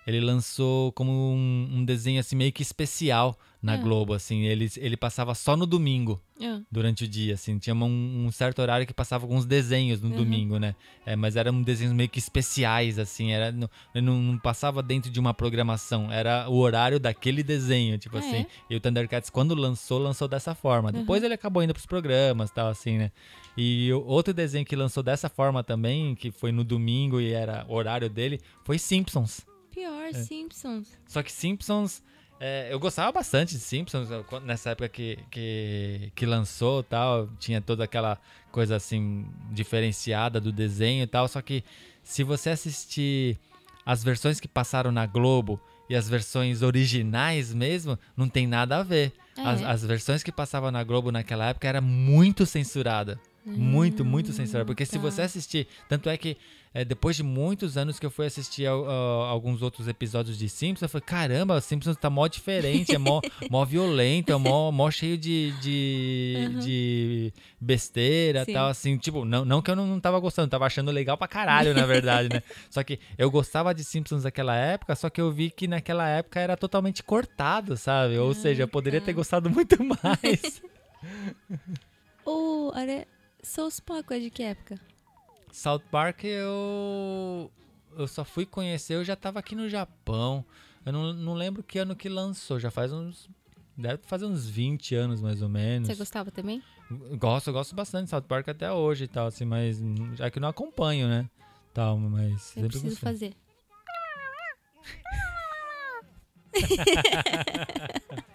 ele lançou como um, um desenho assim meio que especial na Ah. Globo, assim. Ele, ele passava só no domingo Ah, durante o dia, assim. Tinha um, um certo horário que passava alguns desenhos no Uhum. domingo, né? É, mas eram desenhos meio que especiais, assim. Era, não, não, passava dentro de uma programação. Era o horário daquele desenho, tipo Ah, assim. é? E o Thundercats, quando lançou, lançou dessa forma. Depois ele acabou indo pros programas e tal, assim, né? E outro desenho que lançou dessa forma também, que foi no domingo e era o horário dele, foi Simpsons. pior, É. Simpsons. Só que Simpsons. É, eu gostava bastante de Simpsons nessa época que, que, que lançou e tal. Tinha toda aquela coisa assim diferenciada do desenho e tal. Só que se você assistir as versões que passaram na Globo e as versões originais mesmo, não tem nada a ver. Ah, As, é? as versões que passavam na Globo naquela época era muito censurada. Muito, muito censurada. Porque se tá. você assistir. Tanto é que é, depois de muitos anos que eu fui assistir ao- ao- alguns outros episódios de Simpsons, eu falei: caramba, o Simpsons tá mó diferente, é mó, <laughs> mó violento, é mó, mó cheio de, de, Uhum. de besteira e Sim. tal. Assim, tipo, não, não que eu não, não tava gostando, tava achando legal pra caralho, na verdade, né? <laughs> Só que eu gostava de Simpsons naquela época, só que eu vi que naquela época era totalmente cortado, sabe? Ou seja, eu poderia ter gostado muito mais. <laughs> O Are... South Park é de que época? South Park eu eu só fui conhecer, eu já tava aqui no Japão. Eu não, não lembro que ano que lançou, já faz uns deve fazer uns 20 anos mais ou menos. Você gostava também? Gosto, eu gosto bastante de South Park até hoje e tal, assim, mas já que eu não acompanho, né? Tal, mas Eu sempre preciso gostei. fazer. <laughs> <laughs>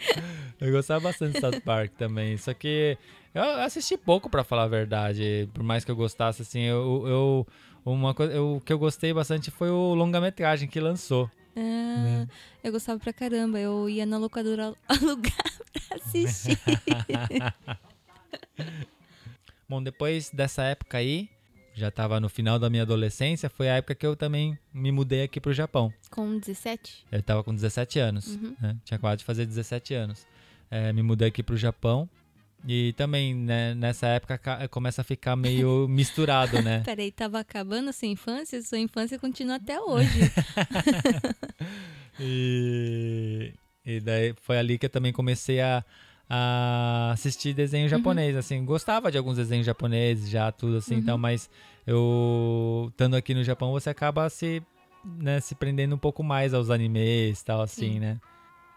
<laughs> Eu gostava bastante de South Park também. Só que eu assisti pouco, pra falar a verdade. Por mais que eu gostasse, assim, eu. eu uma coisa, o que eu gostei bastante foi o longa-metragem que lançou. Ah, eu gostava pra caramba. Eu ia na locadora <laughs> alugar pra assistir. <laughs> Bom, depois dessa época aí, já tava no final da minha adolescência, foi a época que eu também me mudei aqui pro Japão. Com 17? Eu tava com 17 anos, né? Tinha acabado de fazer 17 anos. É, me mudei aqui pro Japão. E também, né, nessa época ca- começa a ficar meio <laughs> misturado, né? Peraí, tava acabando a sua infância? Sua infância continua até hoje. <laughs> E, e daí foi ali que eu também comecei a, a assistir desenho japonês, assim, gostava de alguns desenhos japoneses já, tudo assim, então, mas eu, estando aqui no Japão, você acaba se, né, se prendendo um pouco mais aos animes e tal, assim, Sim. né?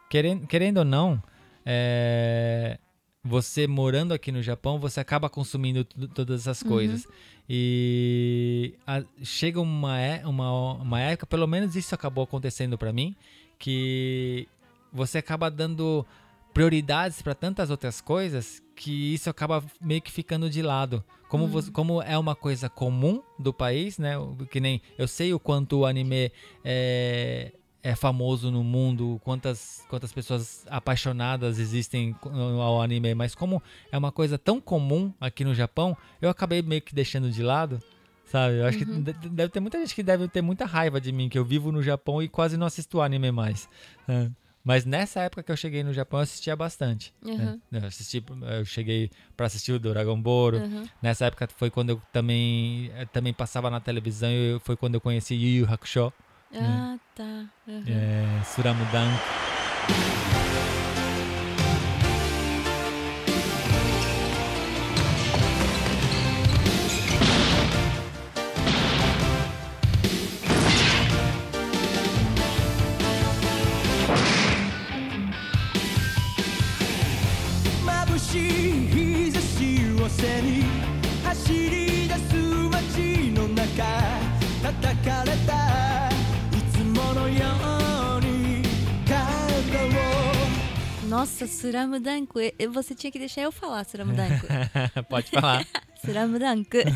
Querendo, querendo ou não, é, você morando aqui no Japão, você acaba consumindo todas essas coisas. E a- chega uma, é- uma, uma época, pelo menos isso acabou acontecendo pra mim, que você acaba dando prioridades pra tantas outras coisas que isso acaba meio que ficando de lado. Como, você- como é uma coisa comum do país, né? Que nem eu sei o quanto o anime é, é famoso no mundo, quantas, quantas pessoas apaixonadas existem ao anime, mas como é uma coisa tão comum aqui no Japão, eu acabei meio que deixando de lado. Sabe? Eu acho que de- deve ter muita gente que deve ter muita raiva de mim, que eu vivo no Japão e quase não assisto anime mais. né? Mas nessa época que eu cheguei no Japão, eu assistia bastante. né? Uhum. Eu, assisti, eu cheguei pra assistir o Dragon Ball. Uhum. Nessa época foi quando eu também, eh, também passava na televisão e eu- foi quando eu conheci Yu Yu Hakusho, Ah, tá. Uhum. é, Suramudan. 走り出す街の中叩かれたいつものように肩を Nossa, Suramudanko. E- e Você tinha que deixar eu falar, Suramudanko. <laughs> Pode falar. <laughs> Suramudanko. <laughs>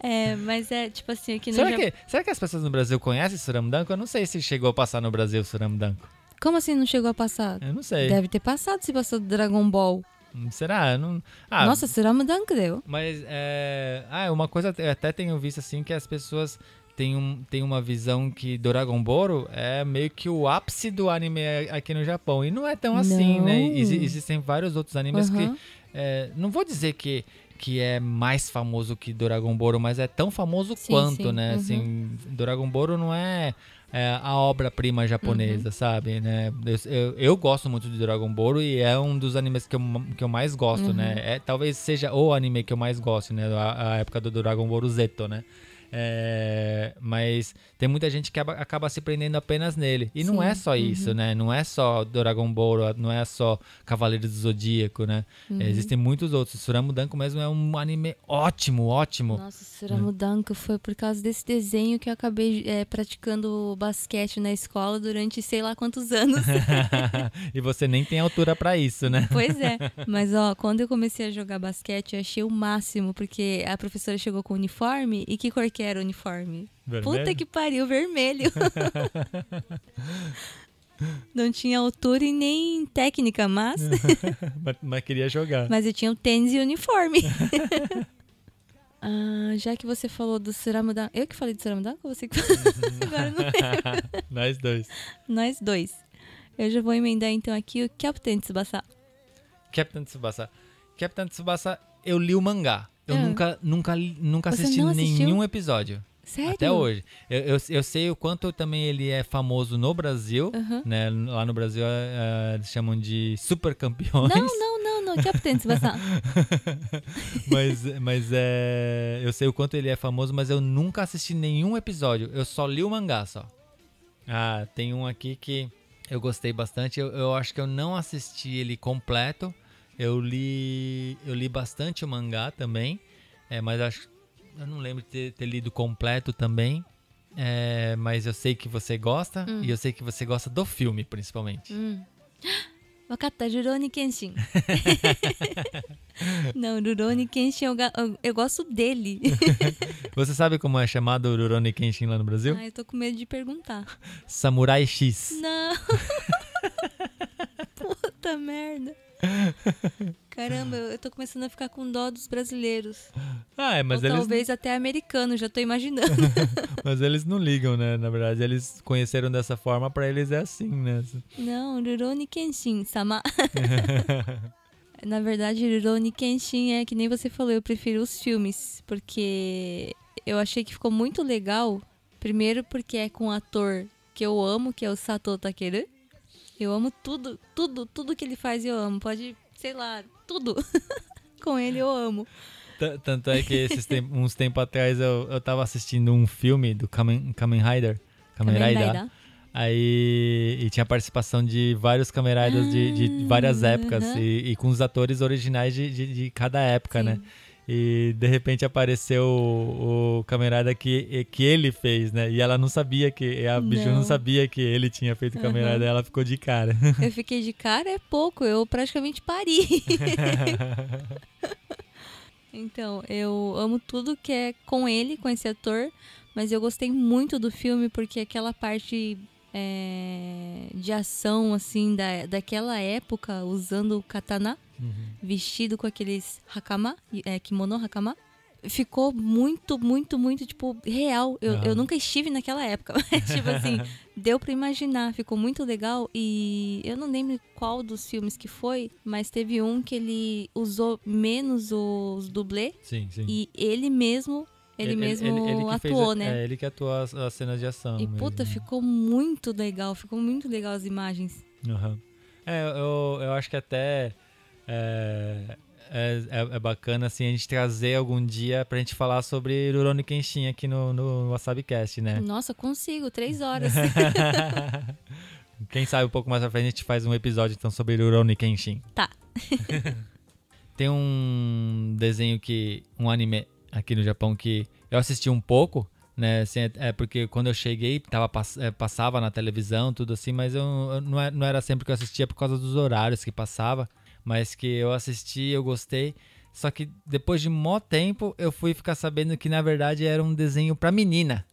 é, mas é tipo assim, aqui no será, Japão. que, será que as pessoas no Brasil conhecem Suramudanko? Eu não sei se chegou a passar no Brasil Suramudanko. Como assim não chegou a passar? Eu não sei. Deve ter passado se passou do Dragon Ball. Será? Não... Ah, Nossa, Suramudanko deu. Mas é. Ah, uma coisa eu até tenho visto assim que as pessoas têm, um, têm uma visão que Dragon Ball é meio que o ápice do anime aqui no Japão. E não é tão assim, Não. né? Exi- existem vários outros animes que. é, não vou dizer que, que é mais famoso que Dragon Ball, mas é tão famoso Sim, quanto, sim. né? Uhum. Assim, Dragon Ball não é. É a obra-prima japonesa, Uhum. sabe? Né? Eu, eu, eu gosto muito de Dragon Ball e é um dos animes que eu, que eu mais gosto, Uhum. né? É, talvez seja o anime que eu mais gosto, né? A, a época do Dragon Ball Z, né? É, mas tem muita gente que acaba, acaba se prendendo apenas nele. E não Sim, é só isso, né? Não é só Dragon Ball, não é só Cavaleiro do Zodíaco, né? Uhum. Existem muitos outros. Suramudanko mesmo é um anime ótimo, ótimo. Nossa, Suramudanko foi por causa desse desenho que eu acabei é, praticando basquete na escola durante sei lá quantos anos. <laughs> e você nem tem altura pra isso, né? Pois é. <laughs> Mas, ó, quando eu comecei a jogar basquete, eu achei o máximo, porque a professora chegou com o uniforme. E que cor que era o uniforme? Puta Vermelho? que pariu, vermelho. <laughs> Não tinha altura e nem técnica, mas, <laughs> mas, mas queria jogar. mas eu tinha o tênis e o uniforme. <laughs> Ah, já que você falou do Suramudan. Eu que falei do Suramudan ou você que falou? Agora não lembro. Nós dois. Nós dois. Eu já vou emendar então aqui o Captain Tsubasa. Captain Tsubasa. Captain Tsubasa, eu li o mangá. Eu Ah. nunca, nunca, nunca Você assisti nenhum episódio. Sério? Até hoje. Eu, eu, eu sei o quanto também ele é famoso no Brasil. Né? Lá no Brasil eh, eles chamam de super campeões. Não, não, não, não. Tsubasa. <laughs> mas mas é, eu sei o quanto ele é famoso, mas eu nunca assisti nenhum episódio. Eu só li o mangá só. Ah, tem um aqui que eu gostei bastante. Eu, eu acho que eu não assisti ele completo. Eu li eu li bastante o mangá também, é, mas acho eu não lembro de ter, ter lido completo também. É, mas eu sei que você gosta e eu sei que você gosta do filme, principalmente. Hum. <gasps> Wakata, Rurouni Kenshin. <laughs> Não, Rurouni Kenshin, eu, eu, eu gosto dele. <laughs> Você sabe como é chamado o Rurouni Kenshin lá no Brasil? Ai, eu tô com medo de perguntar. Samurai X. Não. <laughs> Puta merda. <laughs> Caramba, eu tô começando a ficar com dó dos brasileiros. Ah, é, mas Ou eles, talvez até americano, já tô imaginando. <laughs> mas eles não ligam, né? Na verdade, eles conheceram dessa forma, pra eles é assim, né? Não, Rurouni Kenshin, sama. <laughs> Na verdade, Rurouni Kenshin é que nem você falou, eu prefiro os filmes, porque eu achei que ficou muito legal. Primeiro porque é com um ator que eu amo, que é o Sato Takeru. Eu amo tudo, tudo, tudo que ele faz eu amo. Pode, sei lá, tudo. <laughs> com ele eu amo. Tanto é que esses uns tempos atrás eu, eu tava assistindo um filme do Kamen, Kamen Rider. Kamen Kamen Rider. Rider. Aí e tinha participação de vários Kamen Riders de, de várias épocas aham. e, e com os atores originais de, de, de cada época, né? E de repente apareceu o, o Rider que, que ele fez, né? E ela não sabia que. A Biju não Não. sabia que ele tinha feito o Aham. Rider, ela ficou de cara. Eu fiquei de cara, é pouco, eu praticamente pari. <laughs> então, eu amo tudo que é com ele, com esse ator, mas eu gostei muito do filme porque aquela parte é, de ação, assim, da, daquela época, usando o katana, vestido com aqueles hakama, é, kimono hakama, ficou muito, muito, muito, tipo, real. Eu, Aham. eu nunca estive naquela época, <laughs> mas, tipo assim, <laughs> deu pra imaginar, ficou muito legal. E eu não lembro qual dos filmes que foi, mas teve um que ele usou menos os dublê Sim, sim. e ele mesmo, ele, mesmo que fez atuou, a- né? É, ele que atuou as, as cenas de ação. E mesmo. puta, ficou muito legal, ficou muito legal as imagens. Aham. É, eu, eu acho que até é, é, é- é bacana assim, a gente trazer algum dia pra gente falar sobre Rurouni Kenshin aqui no, no WasabiCast, né? Nossa, consigo, três horas. <laughs> Quem sabe um pouco mais pra frente a gente faz um episódio então sobre Rurouni Kenshin. Tá. <laughs> Tem um desenho que. um anime aqui no Japão que eu assisti um pouco, né? Assim, é, é porque quando eu cheguei, tava, é, passava na televisão, tudo assim, mas eu, eu não, é- não era sempre que eu assistia por causa dos horários que passava, mas que eu assisti, eu gostei. Só que depois de mó tempo, eu fui ficar sabendo que na verdade era um desenho pra menina.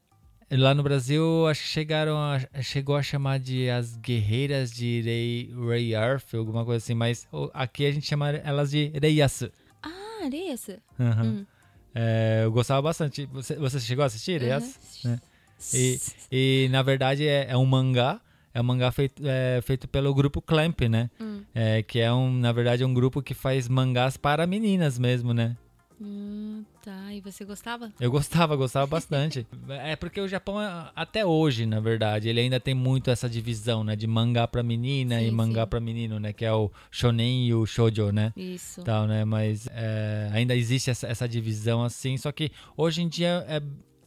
Lá no Brasil, acho que chegaram a, chegou a chamar de As Guerreiras de Rei, Rei Earth, alguma coisa assim, mas aqui a gente chama elas de Reiyasu. Ah, Areia. Aham. Hum. É, eu gostava bastante. Você, você chegou a assistir né? E, e, na verdade é, é um mangá. É um mangá feito, é, feito pelo grupo Clamp, né? Hum. É, que é um, na verdade, é um grupo que faz mangás para meninas mesmo, né? Hum, tá, e você gostava? Eu gostava, gostava bastante. <laughs> É porque o Japão, é- até hoje, na verdade, ele ainda tem muito essa divisão, né? De mangá pra menina e Sim, mangá sim. pra menino, né? Que é o shonen e o shoujo, né? Isso. Tal, né? Mas é, ainda existe essa, essa divisão assim, só que hoje em dia é,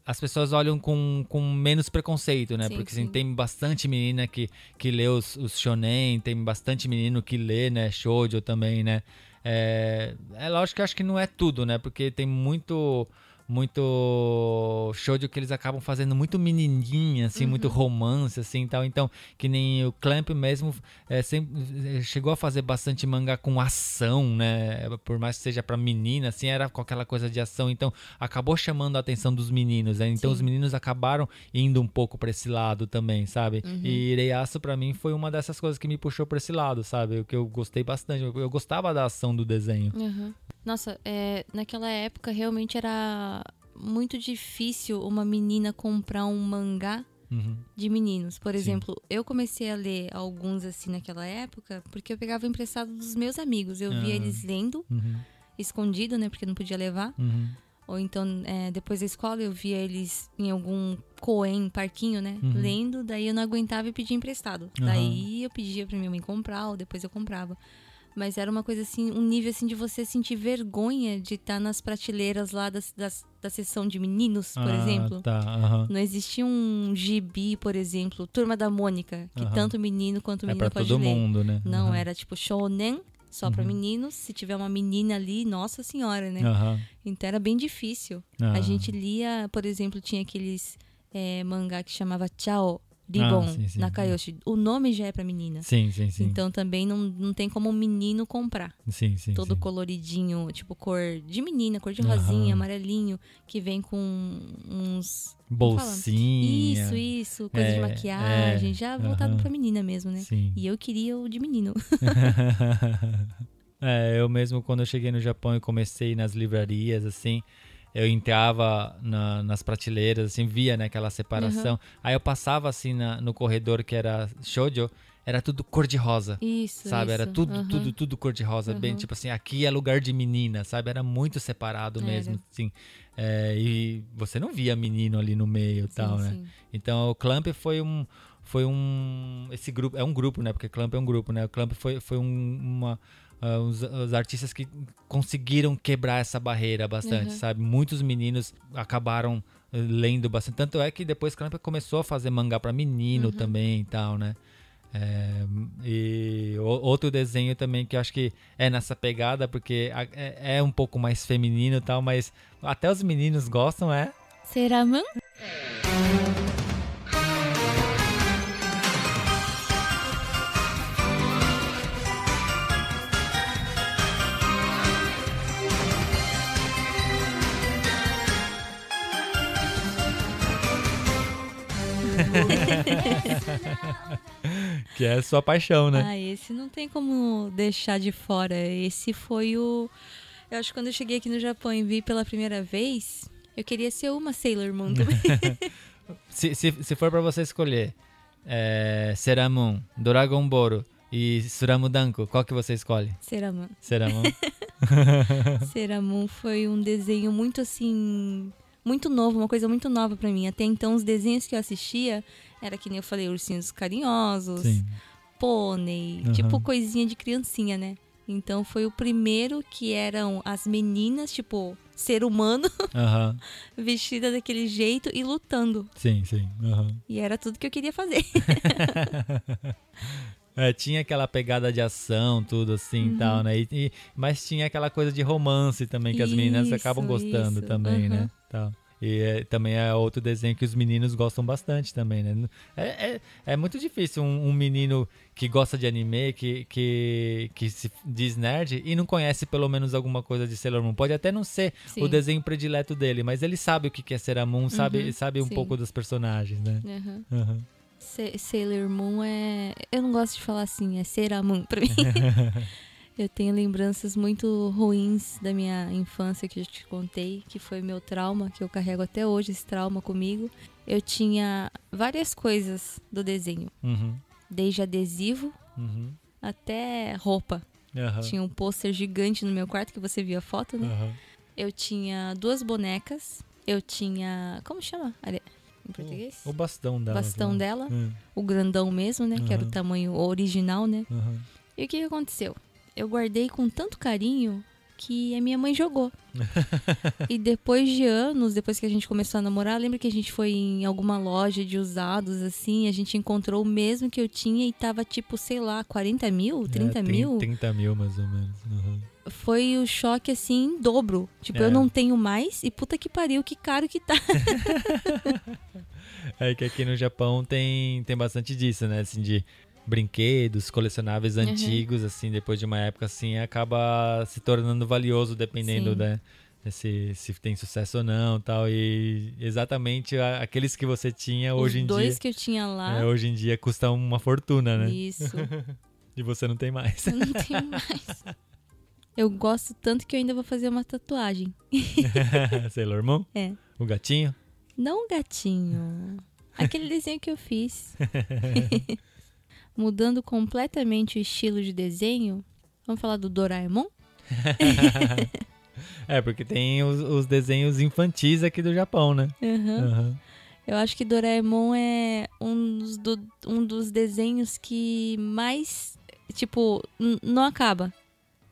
as pessoas olham com, com menos preconceito, né? Sim, Porque assim, sim. tem bastante menina que, que lê os, os shonen, tem bastante menino que lê, né? Shoujo também, né? É, é lógico que acho que não é tudo, né? Porque tem muito muito shoujo que eles acabam fazendo muito menininha, assim, muito Uhum. romance, assim, tal. Então, que nem o Clamp mesmo é, sempre, é, chegou a fazer bastante mangá com ação, né? Por mais que seja pra menina, assim, era com aquela coisa de ação. Então, acabou chamando a atenção dos meninos, né? Então, Sim. os meninos acabaram indo um pouco pra esse lado também, sabe? Uhum. E Ireiaço, pra mim, foi uma dessas coisas que me puxou pra esse lado, sabe? O que eu gostei bastante. Eu, eu gostava da ação do desenho. Uhum. Nossa, é, naquela época realmente era muito difícil uma menina comprar um mangá Uhum. de meninos. Por exemplo, eu comecei a ler alguns assim naquela época porque eu pegava emprestado dos meus amigos. Eu via Ah. eles lendo, Uhum. escondido, né? Porque não podia levar. Uhum. Ou então, é, depois da escola, eu via eles em algum coen, parquinho, né? Uhum. Lendo, daí eu não aguentava e pedia emprestado. Daí eu pedia pra minha mãe comprar, ou depois eu comprava. Mas era uma coisa assim, um nível assim de você sentir vergonha de estar nas prateleiras lá das, das- da seção de meninos, por Ah, exemplo. Tá, aham. Não existia um gibi, por exemplo, Turma da Mônica, que Aham. tanto menino quanto É menina pra pode todo ler. mundo, né? Não, Aham. era tipo shonen, só pra Uhum. meninos. Se tiver uma menina ali, nossa senhora, né? Então era bem difícil. Ah. A gente lia, por exemplo, tinha aqueles é, mangá que chamava Chao, Ribbon, Ah, sim, sim. Nakayoshi. O nome já é pra menina. Sim, sim, sim. Então também não, não tem como um menino comprar. sim, sim. Todo sim. coloridinho, tipo cor de menina, cor de rosinha, amarelinho, que vem com uns. Bolsinha. Isso, isso, coisa de É, maquiagem, é, já voltado aham. pra menina mesmo, né? Sim. E eu queria o de menino. <laughs> é, eu mesmo quando eu cheguei no Japão e comecei nas livrarias, assim, eu entrava na- nas prateleiras, assim, via né, aquela separação. Aí eu passava assim na- no corredor que era shoujo, era tudo cor de rosa. Isso, Sabe, era isso, tudo, aham. tudo, tudo cor de rosa, bem Aham. tipo assim, aqui é lugar de menina, sabe? Era muito separado Era. mesmo, assim. É, e você não via menino ali no meio e tal, né? sim. Então o Clamp foi um foi um esse grupo é um grupo né porque Clamp é um grupo né o Clamp foi foi um, uma ah, os, os artistas que conseguiram quebrar essa barreira bastante Uhum. sabe muitos meninos acabaram eh, lendo bastante tanto é que depois Clamp começou a fazer mangá para menino Uhum. também e tal né É, e outro desenho também que eu acho que é nessa pegada porque é, é um pouco mais feminino e tal mas até os meninos gostam é Seraman? <laughs> que é a sua paixão né Ah, esse não tem como deixar de fora. Esse foi o. Eu acho que quando eu cheguei aqui no Japão e vi pela primeira vez, eu queria ser uma Sailor Moon <laughs> também. <laughs> Se, se, se for pra você escolher é, Seramun, Dragon Ball e Suramudanko, qual que você escolhe? Seraman. Seramun? Seramun foi um desenho muito assim. Muito novo, uma coisa muito nova pra mim. Até então, os desenhos que eu assistia era que nem eu falei, ursinhos carinhosos, Sim. pônei, Aham. tipo coisinha de criancinha, né? Então foi o primeiro que eram as meninas, tipo, ser humano, <laughs> Aham. vestida daquele jeito e lutando. Sim, sim. aham. E era tudo que eu queria fazer. <laughs> É, tinha aquela pegada de ação, tudo assim e tal, né? E, e- mas tinha aquela coisa de romance também, que as meninas Isso, acabam gostando isso, também, né? E é, também é outro desenho que os meninos gostam bastante também, né? É, é, é muito difícil um, um menino que gosta de anime, que, que, que se diz nerd e não conhece pelo menos alguma coisa de Sailor Moon. Pode até não ser o Sim. desenho predileto dele, mas ele sabe o que é Sailor Moon, sabe, Uhum, sabe um sim. pouco dos personagens, né? Aham. Sa- Sailor Moon é. Eu não gosto de falar assim, é Seramun pra mim. <laughs> eu tenho lembranças muito ruins da minha infância que eu te contei, que foi meu trauma, que eu carrego até hoje esse trauma comigo. Eu tinha várias coisas do desenho, Uhum. desde adesivo Uhum. até roupa. Aham. Tinha um pôster gigante no meu quarto que você viu a foto, né? Eu tinha duas bonecas. Eu tinha. Como chama? Em português? O bastão dela. bastão né? dela. O grandão mesmo, né? Que era o tamanho original, né? E o que aconteceu? Eu guardei com tanto carinho que a minha mãe jogou. <laughs> e depois de anos, depois que a gente começou a namorar, lembra que a gente foi em alguma loja de usados, assim, a gente encontrou o mesmo que eu tinha e tava tipo, sei lá, 40 mil, 30 É, mil? 30 mil, mais ou menos. Uhum. Foi o choque, assim, em dobro. Tipo, É. eu não tenho mais e puta que pariu, que caro que tá. <laughs> É que aqui no Japão tem, tem bastante disso, né? Assim, de brinquedos, colecionáveis Uhum. antigos, assim, depois de uma época assim, acaba se tornando valioso dependendo, Sim. né? Se, se tem sucesso ou não tal. E exatamente aqueles que você tinha hoje Os em dois dia. que eu tinha lá. é, hoje em dia custam uma fortuna, né? Isso. <laughs> E você não tem mais. Eu não tenho mais. Eu gosto tanto que eu ainda vou fazer uma tatuagem. <laughs> Sailor Moon? É. O gatinho? Não um gatinho. Aquele desenho que eu fiz. <laughs> Mudando completamente o estilo de desenho. Vamos falar do Doraemon? <laughs> É, porque tem os, os desenhos infantis aqui do Japão, né? Aham. Aham. Eu acho que Doraemon é um dos, do- um dos desenhos que mais, tipo, não acaba.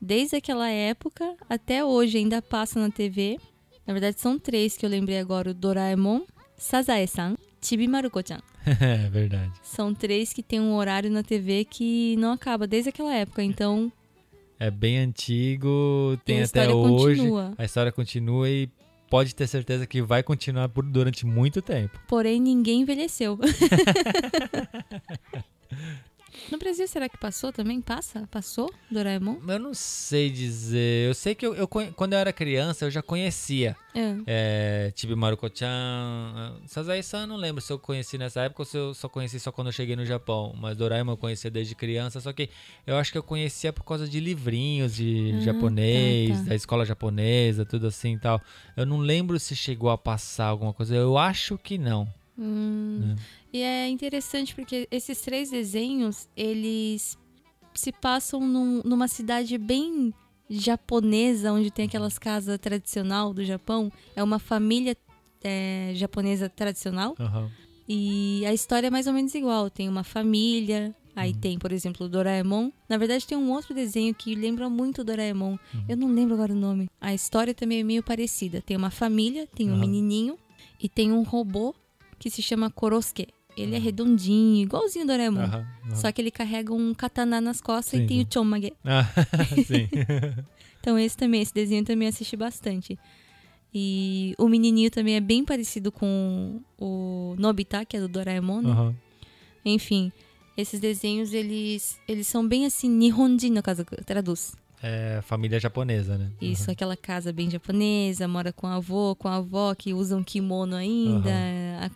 Desde aquela época até hoje ainda passa na TV. Na verdade, são três que eu lembrei agora: o Doraemon, Sazae-san, Chibi Maruko-chan. <laughs> é verdade. São três que tem um horário na TV que não acaba desde aquela época. Então, É bem antigo, tem a até hoje. continua. A história continua e pode ter certeza que vai continuar por durante muito tempo. Porém, ninguém envelheceu. <laughs> no Brasil, será que passou também? Passa? Passou Doraemon? Eu não sei dizer. Eu sei que eu, eu quando eu era criança eu já conhecia. É. É, Chibi Maruko-chan. Sazai-san, não lembro se eu conheci nessa época ou se eu só conheci só quando eu cheguei no Japão. Mas Doraemon eu conhecia desde criança. Só que eu acho que eu conhecia por causa de livrinhos de Ah, japonês, tá, tá. da escola japonesa, tudo assim e tal. Eu não lembro se chegou a passar alguma coisa. Eu acho que não. Hum. E é interessante porque esses três desenhos, eles se passam num- numa cidade bem japonesa, onde tem aquelas casas tradicional do Japão. É uma família é, japonesa tradicional. Aham. E a história é mais ou menos igual. Tem uma família, aí tem, por exemplo, o Doraemon. Na verdade, tem um outro desenho que lembra muito o Doraemon. Eu não lembro agora o nome. A história também é meio parecida. Tem uma família, tem um menininho e tem um robô que se chama Korosuke. Ele é redondinho, igualzinho o Doraemon. Aham, aham. Só que ele carrega um katana nas costas Sim, e tem sim. o Chomage. Ah, <laughs> sim. <laughs> Então esse também, esse desenho eu também assisti bastante. E o menininho também é bem parecido com o Nobita, que é do Doraemon, né? Aham. Enfim, esses desenhos, eles, eles são bem assim, Nihonjin, no caso, traduz. É família japonesa, né? Isso, aquela casa bem japonesa, mora com a avô, com a avó, que usam kimono ainda.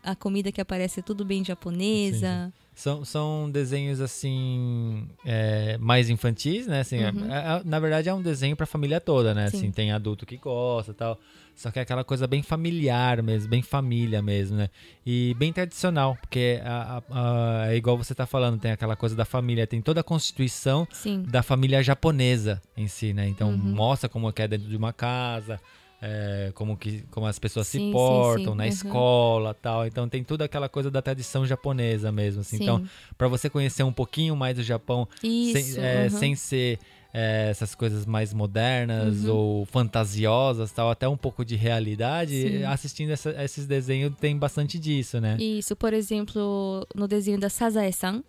A, a comida que aparece é tudo bem japonesa. São, são desenhos assim é, mais infantis, né? Assim, é- é- na verdade é um desenho pra família toda, né? Uhum. Sim. Assim, tem adulto que gosta e tal. Só que é aquela coisa bem familiar mesmo, bem família mesmo, né? E bem tradicional, porque a- a- a- é igual você tá falando, tem aquela coisa da família, tem toda a constituição Sim. da família japonesa em si, né? Então Uhum. mostra como que é dentro de uma casa, é, como que como as pessoas Sim, se sim, portam sim. na Uhum. escola, tal. Então tem tudo aquela coisa da tradição japonesa mesmo, assim. Sim. Então para você conhecer um pouquinho mais do Japão, Isso. sem, é, uhum. sem ser é, essas coisas mais modernas Uhum. ou fantasiosas, tal, até um pouco de realidade, Sim. assistindo essa- esses desenhos tem bastante disso, né? Isso, por exemplo, no desenho da Sazae-san,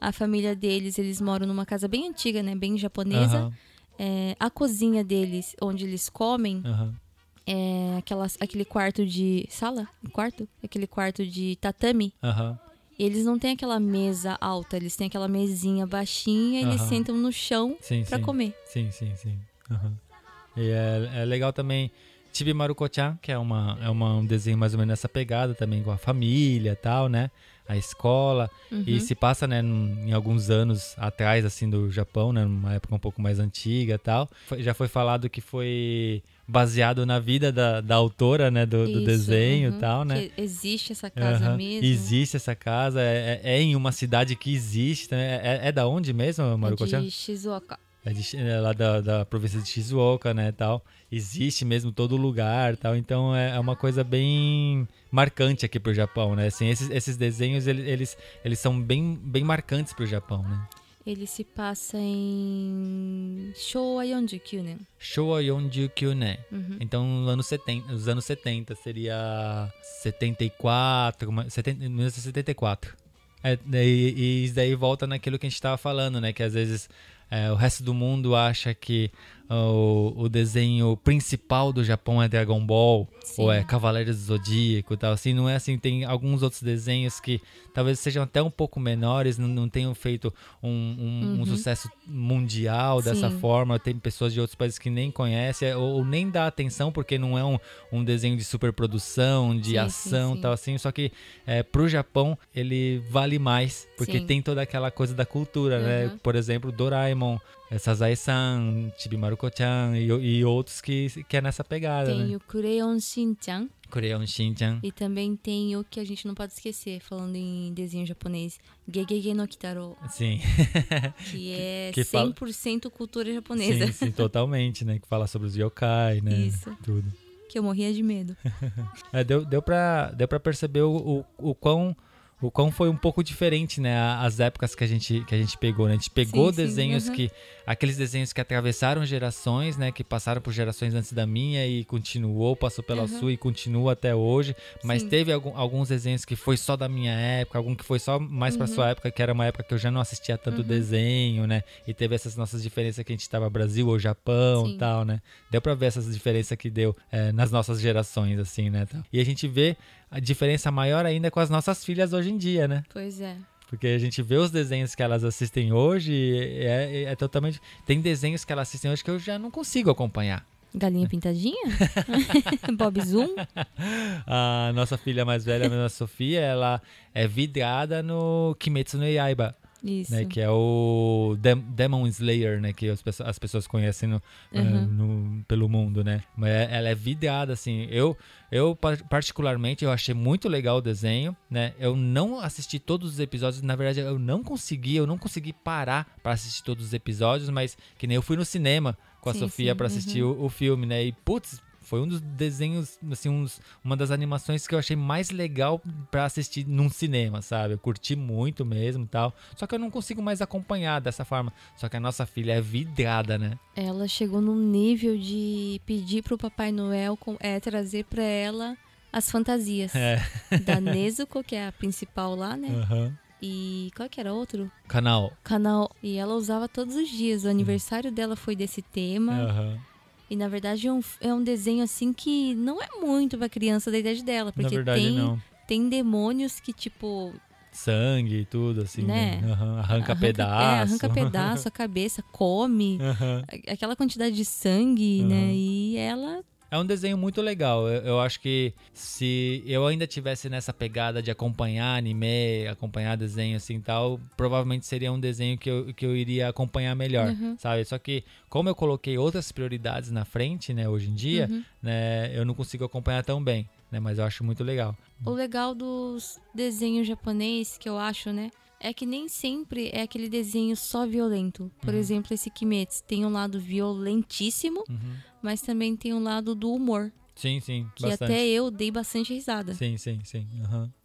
a família deles, eles moram numa casa bem antiga, né? Bem japonesa. Aham, É, a cozinha deles, onde eles comem, aham. É aquela, aquele quarto de. Sala? Quarto? Aquele quarto de tatame. E eles não têm aquela mesa alta, eles têm aquela mesinha baixinha e eles Aham. sentam no chão sim. comer. Sim, sim, sim. Aham. E é, é legal também Chibi Maruko-chan, que é, uma, é uma, um desenho mais ou menos nessa pegada também, com a família e tal, né? A escola. Uhum. E se passa, né, em alguns anos atrás, assim, do Japão, né? Numa época um pouco mais antiga tal. Foi- já foi falado que foi baseado na vida da, da autora, né? Do, do Isso, desenho uhum. tal, né? Existe essa casa Aham. mesmo. Existe essa casa, é, é- é em uma cidade que existe, né? É, é da onde mesmo, É Maruko-chan? de Shizuoka. É, é lá da, da província de Shizuoka, né, tal. Existe mesmo todo lugar, tal. Então é, é uma coisa bem marcante aqui pro Japão, né? Assim, esses, esses desenhos, ele- eles, eles são bem, bem marcantes pro Japão, né? Ele se passa em Showa 49 nen. Showa Yonjukyu, né? Uhum. Então, nos anos 70, os anos 70 seria 74, uma- 70, 1974. É, daí- e isso daí volta naquilo que a gente tava falando, né? Que às vezes é, o resto do mundo acha que o, o desenho principal do Japão é Dragon Ball Sim. ou é Cavaleiros do Zodíaco tal. Assim, não é assim. Tem alguns outros desenhos que talvez sejam até um pouco menores, não, não tenham feito um, um- um sucesso mundial dessa Sim. forma. Tem pessoas de outros países que nem conhecem ou, ou nem dá atenção porque não é um, um desenho de superprodução, de Sim, ação sim. tal assim. Só que é, pro Japão ele vale mais porque tem toda aquela coisa da cultura, né? Uhum. Por exemplo, Doraemon, é, Sazae-san, Chibi Maruko-chan e, e outros que, que é nessa pegada, Tem né? o Kureon Shin-chan Kureon Shin-chan. e também tem o que a gente não pode esquecer, falando em desenho japonês, Gegege no Kitaro, Sim. <laughs> que é Que fala- 100% cultura japonesa. sim, sim, totalmente, né? Que fala sobre os yokai, né? Isso. Tudo. Que eu morria de medo. <laughs> É, deu, deu, pra, deu pra perceber o, o, o quão, o quão foi um pouco diferente, né? As épocas que a gente, que a gente pegou, né? A gente pegou Sim, sim, desenhos aham. que. Aqueles desenhos que atravessaram gerações, né? Que passaram por gerações antes da minha e continuou, passou pela Aham. sua e continua até hoje. Mas Sim. teve algum- alguns desenhos que foi só da minha época, algum que foi só mais pra Uhum. sua época, que era uma época que eu já não assistia tanto desenho, né? E teve essas nossas diferenças que a gente tava Brasil ou Japão e Sim. tal, né? Deu pra ver essas diferenças que deu é, nas nossas gerações, assim, né? tal. E a gente vê a diferença maior ainda com as nossas filhas hoje em dia, né? Pois é. Porque a gente vê os desenhos que elas assistem hoje e é, é totalmente. Tem desenhos que elas assistem hoje que eu já não consigo acompanhar. Galinha pintadinha? <laughs> <laughs> Bob Zoom? A nossa filha mais velha, a Sofia, ela é vidrada no Kimetsu no Yaiba. Isso. né, que é o Dem- Demon Slayer, né, que as pessoas, as pessoas conhecem no, Uhum. no- pelo mundo, né? Mas é- ela é vidrada, assim. Eu, eu par- particularmente, eu achei muito legal o desenho, né? Eu não assisti todos os episódios, na verdade, eu não consegui, eu não consegui parar para assistir todos os episódios, mas que nem eu fui no cinema com a Sim, Sofia para assistir o, o filme, né? E putz, foi um dos desenhos, assim, uns- uma das animações que eu achei mais legal pra assistir num cinema, sabe? Eu curti muito mesmo e tal. Só que eu não consigo mais acompanhar dessa forma. Só que a nossa filha é vidrada, né? Ela chegou num nível de pedir pro Papai Noel com- é, trazer pra ela as fantasias. É. <laughs> Da <laughs> Nezuko, que é a principal lá, né? Aham. E qual que era outro? Canal. Canal. E ela usava todos os dias. O aniversário dela foi desse tema. Aham. E na verdade é um, é um desenho assim que não é muito pra criança da idade dela. Porque verdade, tem, não. tem demônios que, tipo, Sangue e tudo, assim, né? Né? Aham. Arranca, É, pedaço. arranca pedaço, a cabeça, come. <laughs> A- Aquela quantidade de sangue, Aham. né? E ela. É um desenho muito legal. Eu, eu acho que se eu ainda tivesse nessa pegada de acompanhar anime, acompanhar desenho assim e tal, provavelmente seria um desenho que eu, que eu iria acompanhar melhor, Uhum. sabe? Só que como eu coloquei outras prioridades na frente, né, hoje em dia, Uhum. né, eu não consigo acompanhar tão bem, né? Mas eu acho muito legal. O legal dos desenhos japonês, que eu acho, né? É que nem sempre é aquele desenho só violento. Por exemplo, esse Kimetsu tem um lado violentíssimo, Uhum. Mas também tem um lado do humor. Sim, sim, Que bastante. até eu dei bastante risada. Sim, sim, sim.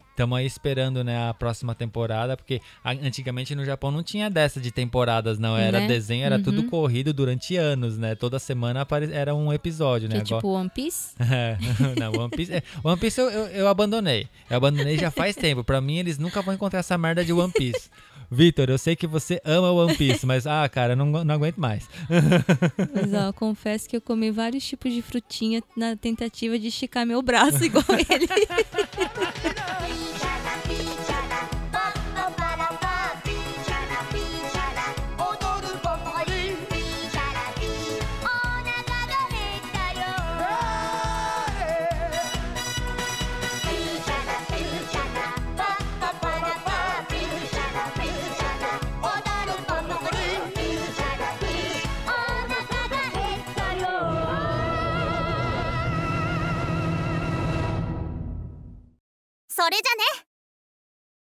Estamos aí esperando, né, a próxima temporada, porque antigamente no Japão não tinha dessa de temporadas, não. Era Né? desenho, era tudo Uhum. corrido durante anos, né? Toda semana era um episódio, Que né? é tipo One Piece. <laughs> É, <laughs> não, One Piece, é, One Piece eu, eu, eu abandonei. Eu abandonei já faz <laughs> tempo. Pra mim, eles nunca vão encontrar essa merda de One Piece. Vitor, eu sei que você ama One Piece, mas, ah, cara, não, não aguento mais. Mas ó, eu confesso que eu comi vários tipos de frutinha na tentativa de esticar meu braço igual ele.「<laughs> それじゃね。